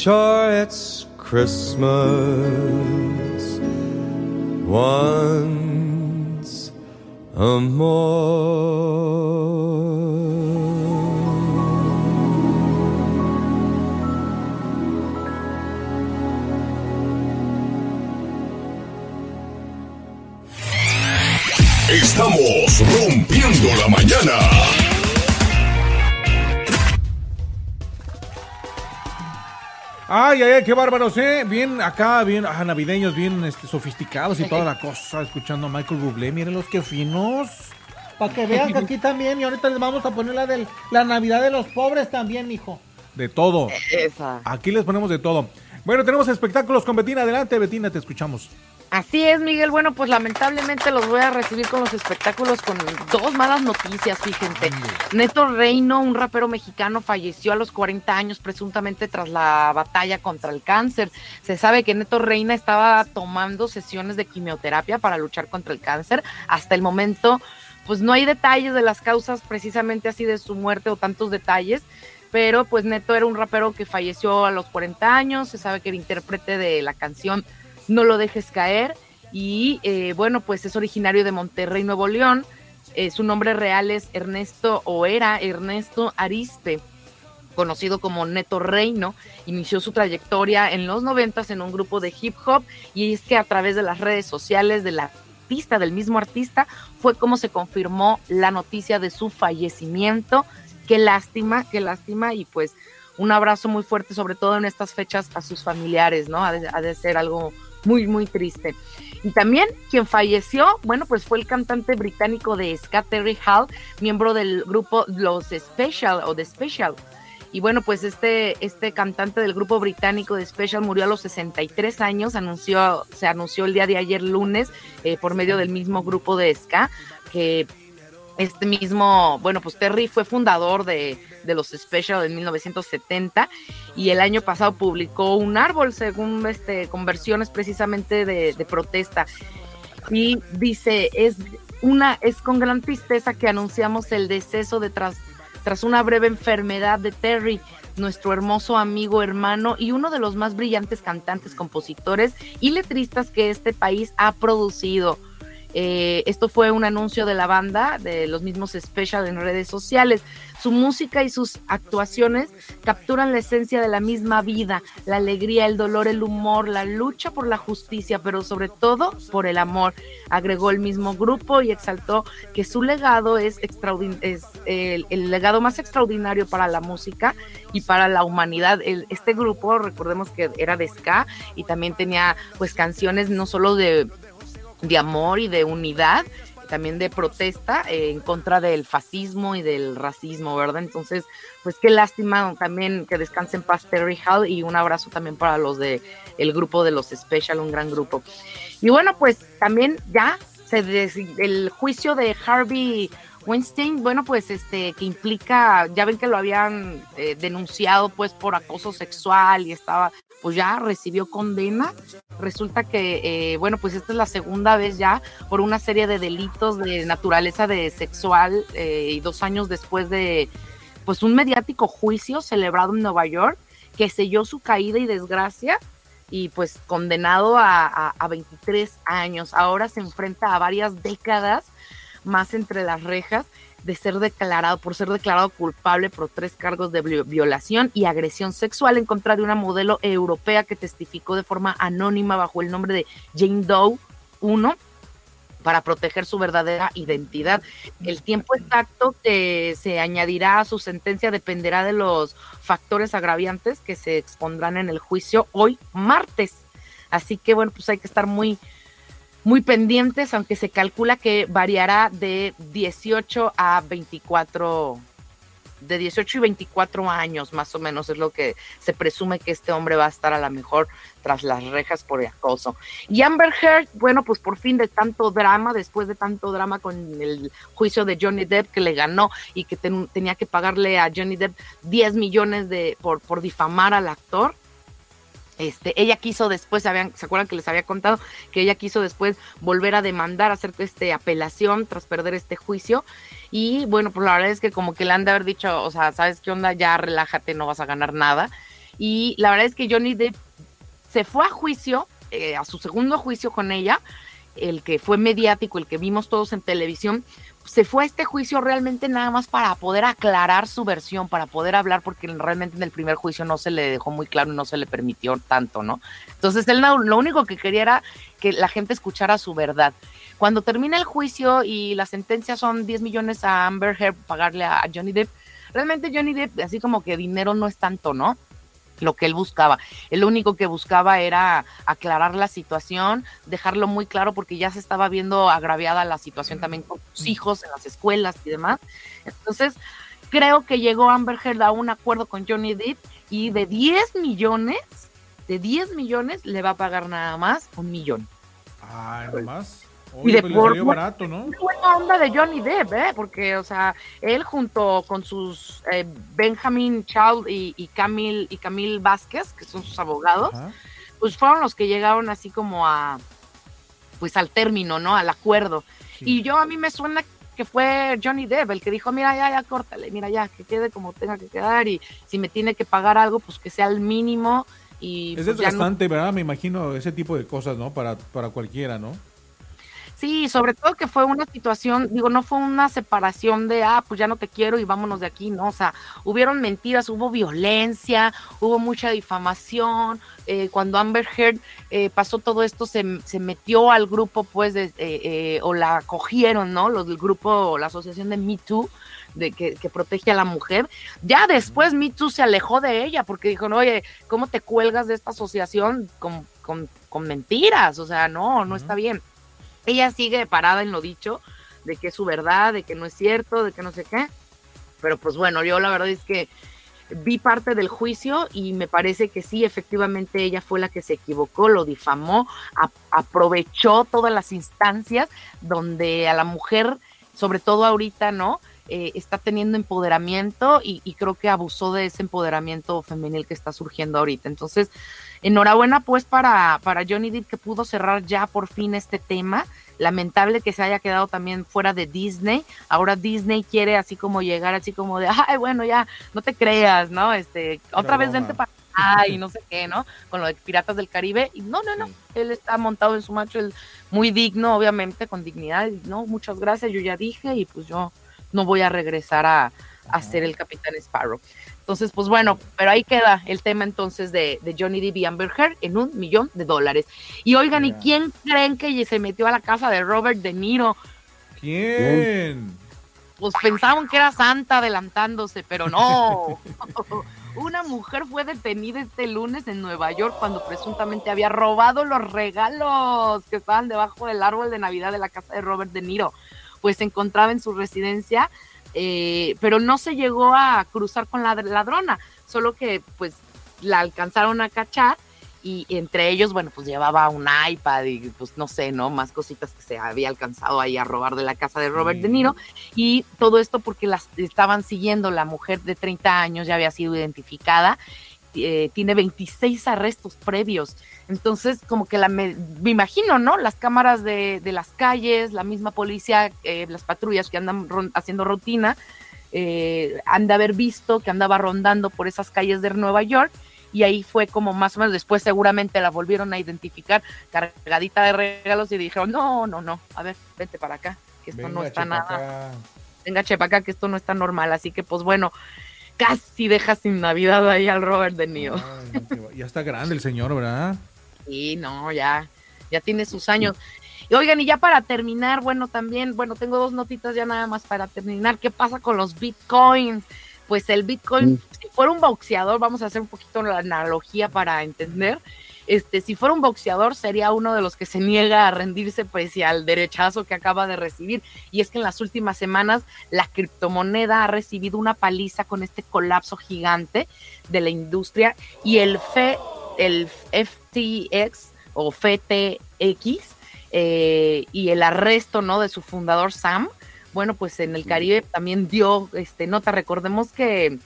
S11: Sure, it's Christmas once a
S4: Estamos rompiendo la mañana.
S1: Ay, ay, ay, qué bárbaros, ¿eh? Bien acá, bien ah, navideños, bien este, sofisticados y toda la cosa, escuchando a Michael Bublé. Miren los que finos.
S6: Para que vean que aquí también, y ahorita les vamos a poner la de la Navidad de los pobres también, hijo.
S1: De todo.
S2: Esa.
S1: Aquí les ponemos de todo. Bueno, tenemos espectáculos con Betina. Adelante, Betina, te escuchamos.
S2: Así es, Miguel. Bueno, pues lamentablemente los voy a recibir con los espectáculos con dos malas noticias, fíjense. Neto Reino, un rapero mexicano, falleció a los 40 años presuntamente tras la batalla contra el cáncer. Se sabe que Neto Reina estaba tomando sesiones de quimioterapia para luchar contra el cáncer. Hasta el momento, pues no hay detalles de las causas precisamente así de su muerte o tantos detalles pero pues Neto era un rapero que falleció a los 40 años, se sabe que era intérprete de la canción no lo dejes caer. Y eh, bueno, pues es originario de Monterrey, Nuevo León. Eh, su nombre real es Ernesto o era Ernesto Arispe, conocido como Neto Reino. Inició su trayectoria en los noventas en un grupo de hip hop y es que a través de las redes sociales de la artista, del mismo artista, fue como se confirmó la noticia de su fallecimiento. Qué lástima, qué lástima y pues un abrazo muy fuerte, sobre todo en estas fechas, a sus familiares, ¿no? Ha de, ser algo muy, muy triste. Y también quien falleció, bueno, pues fue el cantante británico de ska, Terry Hall, miembro del grupo Los Special o The Special. Y bueno, pues este, este cantante del grupo británico de Special murió a los 63 años, anunció, se anunció el día de ayer lunes eh, por medio del mismo grupo de ska, que este mismo, bueno, pues Terry fue fundador de, de los Special en 1970 y el año pasado publicó un árbol según este con versiones precisamente de, de protesta y dice es una es con gran tristeza que anunciamos el deceso de tras tras una breve enfermedad de Terry nuestro hermoso amigo, hermano y uno de los más brillantes cantantes, compositores y letristas que este país ha producido. Eh, esto fue un anuncio de la banda, de los mismos Special en redes sociales. Su música y sus actuaciones capturan la esencia de la misma vida, la alegría, el dolor, el humor, la lucha por la justicia, pero sobre todo por el amor. Agregó el mismo grupo y exaltó que su legado es, el, legado más extraordinario para la música y para la humanidad. este grupo, recordemos que era de ska y también tenía pues canciones no solo de de amor y de unidad, también de protesta eh, en contra del fascismo y del racismo, ¿verdad? Entonces, pues qué lástima también que descansen paz Terry Hall y un abrazo también para los de el grupo de los Special, un gran grupo. Y bueno, pues también ya se el juicio de Harvey Weinstein, bueno, pues este que implica, ya ven que lo habían eh, denunciado pues por acoso sexual y estaba pues ya recibió condena. Resulta que, eh, bueno, pues esta es la segunda vez ya por una serie de delitos de naturaleza de sexual eh, y dos años después de, pues un mediático juicio celebrado en Nueva York que selló su caída y desgracia y pues condenado a, a 23 años. Ahora se enfrenta a varias décadas más entre las rejas de ser declarado, por ser declarado culpable por tres cargos de violación y agresión sexual en contra de una modelo europea que testificó de forma anónima bajo el nombre de Jane Doe 1 para proteger su verdadera identidad. El tiempo exacto que se añadirá a su sentencia dependerá de los factores agraviantes que se expondrán en el juicio hoy martes. Así que bueno, pues hay que estar muy muy pendientes, aunque se calcula que variará de 18 a 24, de 18 y 24 años más o menos es lo que se presume que este hombre va a estar a la mejor tras las rejas por acoso. Y Amber Heard, bueno, pues por fin de tanto drama, después de tanto drama con el juicio de Johnny Depp que le ganó y que tenía que pagarle a Johnny Depp 10 millones de por, por difamar al actor, este, ella quiso después, ¿se acuerdan que les había contado? Que ella quiso después volver a demandar, hacer este apelación tras perder este juicio. Y bueno, pues la verdad es que como que le han de haber dicho, o sea, ¿sabes qué onda? Ya relájate, no vas a ganar nada. Y la verdad es que Johnny Depp se fue a juicio, eh, a su segundo juicio con ella, el que fue mediático, el que vimos todos en televisión, se fue a este juicio realmente nada más para poder aclarar su versión, para poder hablar, porque realmente en el primer juicio no se le dejó muy claro y no se le permitió tanto, ¿no? Entonces él lo único que quería era que la gente escuchara su verdad. Cuando termina el juicio y la sentencia son 10 millones a Amber Heard pagarle a Johnny Depp, realmente Johnny Depp, así como que dinero no es tanto, ¿no? Lo que él buscaba. El único que buscaba era aclarar la situación, dejarlo muy claro porque ya se estaba viendo agraviada la situación también con sus hijos en las escuelas y demás. Entonces, creo que llegó Amber Heard a un acuerdo con Johnny Depp y de 10 millones, de 10 millones le va a pagar nada más un millón.
S1: Ay, nomás.
S2: Y
S1: Oye,
S2: de
S1: pues le
S2: por-
S1: salió barato, ¿no?
S2: Buena onda de Johnny Depp, ¿eh? Porque, o sea, él junto con sus eh, Benjamin Child y, y Camil y Camil Vázquez, que son sus abogados,
S1: Ajá.
S2: pues fueron los que llegaron así como a, pues al término, ¿no? Al acuerdo. Y yo a mí me suena que fue Johnny Depp el que dijo, mira, ya, ya, córtale, mira, ya, que quede como tenga que quedar y si me tiene que pagar algo, pues que sea el mínimo y
S1: Es
S2: pues, ya no-
S1: desgastante, ¿verdad? Me imagino ese tipo de cosas, ¿no? Para, para cualquiera, ¿no?
S2: Sí, sobre todo que fue una situación, digo, no fue una separación de, ah, pues ya no te quiero y vámonos de aquí, no, o sea, hubieron mentiras, hubo violencia, hubo mucha difamación, eh, cuando Amber Heard eh, pasó todo esto, se, se metió al grupo, pues, de, eh, eh, o la cogieron, ¿no? Los del grupo, la asociación de Me Too, de que, que protege a la mujer. Ya después Me Too se alejó de ella porque dijo, no, oye, ¿cómo te cuelgas de esta asociación con, con, con mentiras? O sea, no, no está bien ella sigue parada en lo dicho, de que es su verdad, de que no es cierto, de que no sé qué. Pero pues bueno, yo la verdad es que vi parte del juicio y me parece que sí, efectivamente ella fue la que se equivocó, lo difamó, aprovechó todas las instancias donde a la mujer, sobre todo ahorita, ¿no? Eh, está teniendo empoderamiento y, y creo que abusó de ese empoderamiento femenil que está surgiendo ahorita. Entonces, enhorabuena pues para, para Johnny Depp que pudo cerrar ya por fin este tema. Lamentable que se haya quedado también fuera de Disney. Ahora Disney quiere así como llegar así como de, ay, bueno, ya, no te creas, ¿no? Este, otra vez vente para y no sé qué, ¿no? Con lo de Piratas del Caribe. Y no, no, no, él está montado en su macho, él muy digno, obviamente, con dignidad. Y, no, muchas gracias, yo ya dije y pues yo no voy a regresar a, a ser el Capitán Sparrow. Entonces, pues bueno, pero ahí queda el tema entonces de, de Johnny Depp y Amber Heard en un millón de dólares. Y oigan, ¿y quién creen que se metió a la casa de Robert De Niro?
S1: ¿Quién?
S2: Pues pensaban que era Santa adelantándose, pero no. Una mujer fue detenida este lunes en Nueva York cuando presuntamente había robado los regalos que estaban debajo del árbol de Navidad de la casa de Robert De Niro. Pues se encontraba en su residencia, eh, pero no se llegó a cruzar con la ladrona, solo que pues la alcanzaron a cachar y entre ellos, bueno, pues llevaba un iPad y pues no sé, ¿no? Más cositas que se había alcanzado ahí a robar de la casa de Robert De Niro. Y todo esto porque las estaban siguiendo, la mujer de 30 años ya había sido identificada, eh, tiene 26 arrestos previos, entonces como que la me, me imagino, ¿no? Las cámaras de, de las calles, la misma policía, eh, las patrullas que andan ron- haciendo rutina, eh, han de haber visto que andaba rondando por esas calles de Nueva York y ahí fue como más o menos después seguramente la volvieron a identificar cargadita de regalos y dijeron, no, no, no, a ver, vente para acá, que esto no está nada, venga chepa acá, que esto no está normal, así que pues bueno, casi deja sin Navidad ahí al Robert De Niro.
S1: Ay, no, qué va- Ya está grande el señor, ¿verdad?
S2: Sí, no, ya, ya tiene sus años. Y oigan, y ya para terminar, bueno, también, bueno, tengo dos notitas ya nada más para terminar. ¿Qué pasa con los bitcoins? Pues el bitcoin, si fuera un boxeador, vamos a hacer un poquito la analogía para entender. Este, si fuera un boxeador, sería uno de los que se niega a rendirse pese al derechazo que acaba de recibir. Y es que en las últimas semanas la criptomoneda ha recibido una paliza con este colapso gigante de la industria y el, Fe- el FTX o FTX eh, y el arresto ¿no? de su fundador Sam, bueno, pues en el Caribe también dio este, nota. Recordemos que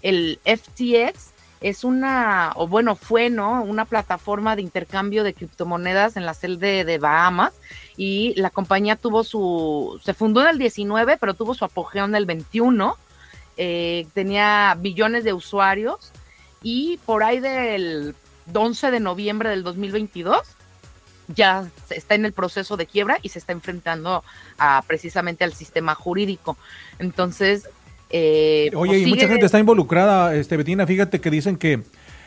S2: el FTX es una, o bueno, fue, ¿no? Una plataforma de intercambio de criptomonedas en la celda de Bahamas y la compañía tuvo su, se fundó en el 19, pero tuvo su apogeo en el 21. Eh, tenía billones de usuarios y por ahí del 11 de noviembre del 2022 ya está en el proceso de quiebra y se está enfrentando a, precisamente al sistema jurídico. Entonces, eh,
S1: Oye,
S2: pues
S1: y mucha gente está involucrada, este Betina, fíjate que dicen que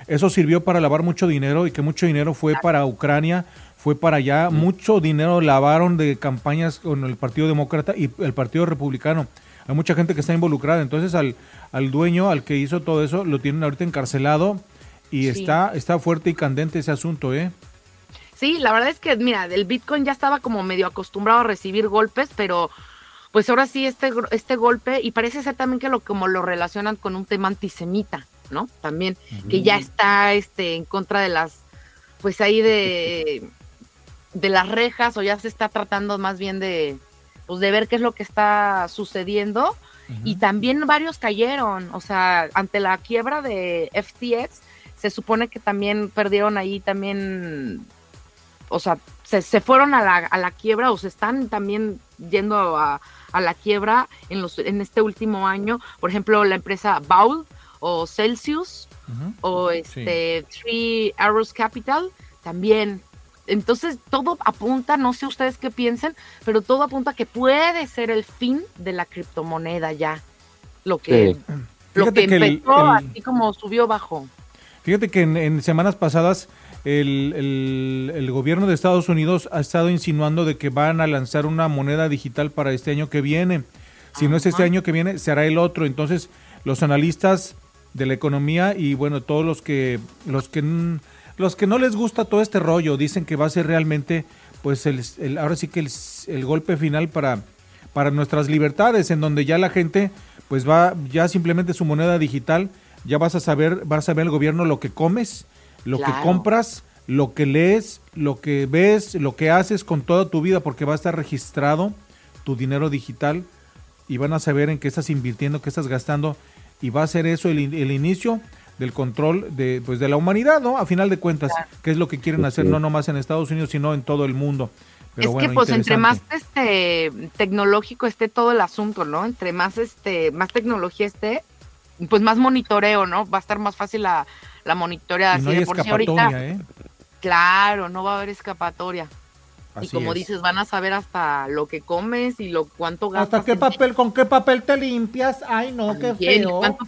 S1: eso sirvió para lavar mucho dinero y que mucho dinero fue para Ucrania, fue para allá, mucho dinero lavaron de campañas con el Partido Demócrata y el Partido Republicano. Hay mucha gente que está involucrada, entonces al, al dueño, al que hizo todo eso, lo tienen ahorita encarcelado y
S2: Sí.
S1: está, está fuerte y candente ese asunto, ¿eh?
S2: Sí, la verdad es que, mira, el Bitcoin ya estaba como medio acostumbrado a recibir golpes, pero pues ahora sí este, este golpe, y parece ser también que lo como lo relacionan con un tema antisemita, ¿no? También, que ya está este en contra de las, pues ahí de de las rejas o ya se está tratando más bien de, pues de ver qué es lo que está sucediendo. Y también varios cayeron, o sea, ante la quiebra de FTX, se supone que también perdieron ahí también, o sea, se, se fueron a la, a la quiebra o se están también yendo a, a la quiebra en, los, en este último año. Por ejemplo, la empresa Baul o Celsius o este Three Arrows Capital también. Entonces todo apunta, no sé ustedes qué piensen, pero todo apunta que puede ser el fin de la criptomoneda ya. Lo que,
S1: Sí.
S2: lo
S1: Fíjate
S2: que
S1: que el-
S2: empezó
S1: el-
S2: así como subió bajo.
S1: Fíjate que en, en semanas pasadas el, el- el gobierno de Estados Unidos ha estado insinuando de que van a lanzar una moneda digital para este año que viene. Si no es este año que viene, será el otro. Entonces, los analistas de la economía y bueno, todos los que los que los que no les gusta todo este rollo dicen que va a ser realmente pues el, el- ahora sí que el, el golpe final para para nuestras libertades en donde ya la gente pues va ya simplemente su moneda digital ya vas a saber vas a ver el gobierno lo que comes lo que
S2: Claro.
S1: compras lo que lees lo que ves lo que haces con toda tu vida porque va a estar registrado tu dinero digital y van a saber en qué estás invirtiendo qué estás gastando y va a ser eso el, in- el inicio del control de pues de la humanidad no a final de cuentas que es lo que quieren hacer no nomás en Estados Unidos sino en todo el mundo Pero
S2: es
S1: bueno,
S2: que pues entre más este tecnológico esté todo el asunto, ¿no? Entre más este más tecnología esté, pues más monitoreo, ¿no? Va a estar más fácil la, la monitorea.
S1: No
S2: así por sí ahorita,
S1: ¿eh?
S2: Claro, no va a haber escapatoria.
S1: Así
S2: y como
S1: es.
S2: dices, van a saber hasta lo que comes y lo cuánto gastas.
S6: ¿Hasta qué papel, con qué papel te limpias? Ay, no, qué
S2: y
S6: feo.
S2: cuánto,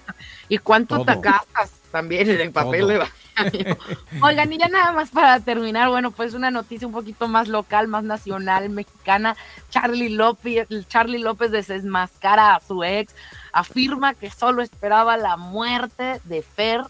S2: y cuánto te gastas también en el papel
S6: Todo.
S2: de baño. Oigan, y ya nada más para terminar, bueno, pues una noticia un poquito más local, más nacional, mexicana. Charlie López, Charlie López desmascara a su ex, afirma que solo esperaba la muerte de Fer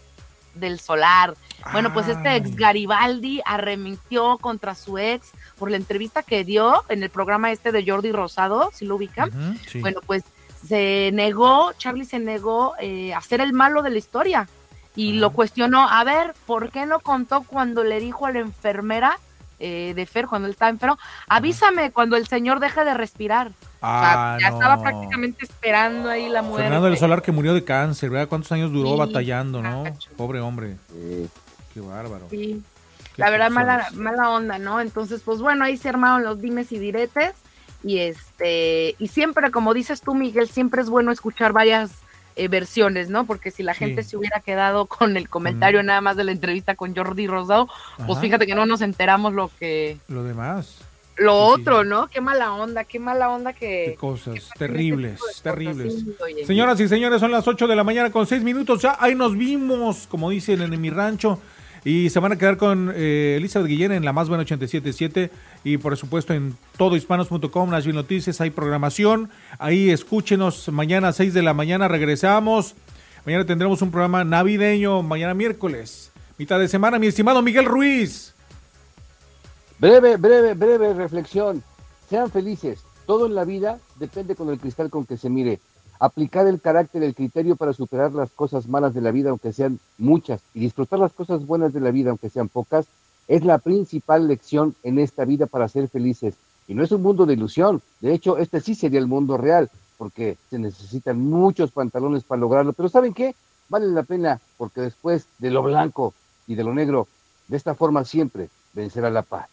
S2: del Solar. Bueno, pues este ex Garibaldi arremitió contra su ex por la entrevista que dio en el programa este de Jordi Rosado, si lo ubican.
S1: Sí.
S2: Bueno, pues se negó, Charlie se negó eh, a ser el malo de la historia y lo cuestionó. A ver, ¿por qué no contó cuando le dijo a la enfermera eh, de Fer, cuando él estaba enfermo, avísame cuando el señor deje de respirar?
S1: Ah,
S2: o sea, ya
S1: no.
S2: estaba prácticamente esperando ahí la muerte.
S1: Fernando del Solar que murió de cáncer, ¿verdad? ¿Cuántos años duró
S2: Sí,
S1: batallando, no? Pobre hombre. Qué bárbaro.
S2: Sí.
S1: Qué
S2: La verdad, mala, mala onda, ¿no? Entonces, pues bueno, ahí se armaron los dimes y diretes. Y este, y siempre, como dices tú, Miguel, siempre es bueno escuchar varias eh, versiones, ¿no? Porque si la
S1: Sí.
S2: gente se hubiera quedado con el comentario nada más de la entrevista con Jordi Rosado, pues fíjate que no nos enteramos lo que,
S1: Lo demás.
S2: Lo otro, ¿no? Qué mala onda, qué mala onda
S1: Qué
S2: que.
S1: cosas terribles, terribles.
S2: sí.
S1: Señoras y señores, son las 8 de la mañana con 6 minutos. Ya ahí nos vimos, como dicen en mi rancho. Y se van a quedar con eh, Elizabeth Guillén en la más buena 877 y por supuesto en todohispanos.com, Nashville Noticias, hay programación. Ahí escúchenos mañana a 6 de la mañana, regresamos. Mañana tendremos un programa navideño, mañana miércoles, mitad de semana. Mi estimado Miguel Ruiz.
S3: Breve, breve, breve reflexión. Sean felices. Todo en la vida depende con el cristal con que se mire. Aplicar el carácter, el criterio para superar las cosas malas de la vida, aunque sean muchas, y disfrutar las cosas buenas de la vida, aunque sean pocas, es la principal lección en esta vida para ser felices. Y no es un mundo de ilusión. De hecho, este sí sería el mundo real, porque se necesitan muchos pantalones para lograrlo. Pero ¿saben qué? Vale la pena, porque después de lo blanco y de lo negro, de esta forma siempre vencerá la paz.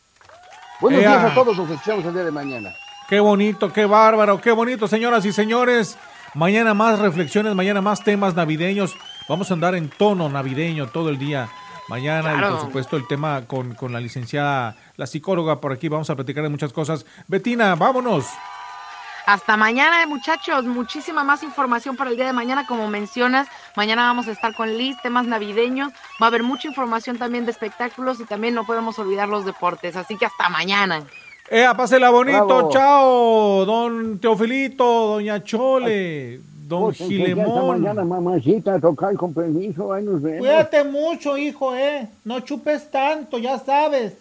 S3: Buenos
S1: Ea.
S3: días a todos, nos escuchamos el día de mañana.
S1: Qué bonito, qué bárbaro, qué bonito, señoras y señores. Mañana más reflexiones, mañana más temas navideños. Vamos a andar en tono navideño todo el día. Mañana, y por supuesto, el tema con, con la licenciada, la psicóloga por aquí. Vamos a platicar de muchas cosas. Betina, vámonos.
S2: Hasta mañana, muchachos. Muchísima más información para el día de mañana, como mencionas. Mañana vamos a estar con Liz, temas navideños. Va a haber mucha información también de espectáculos y también no podemos olvidar los deportes. Así que hasta mañana.
S1: Ea, pásela bonito,
S3: Bravo.
S1: chao. Don Teofilito, doña Chole, don
S3: Hasta
S1: Gilemón.
S3: mañana, mamacita, tocar con permiso, ahí nos vemos.
S6: Cuídate mucho, hijo, eh. No chupes tanto, ya sabes.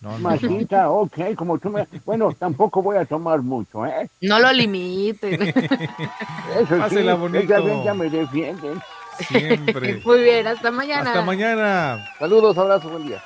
S1: No, no, no.
S3: Ok, como tú me... Bueno, tampoco voy a tomar mucho, ¿eh?
S2: No lo limiten.
S3: Eso
S1: Pásela
S3: sí,
S1: bonito.
S3: ya ven, ya me defienden.
S1: Siempre.
S2: Muy bien, hasta mañana.
S1: Hasta mañana.
S3: Saludos, abrazos, buen día.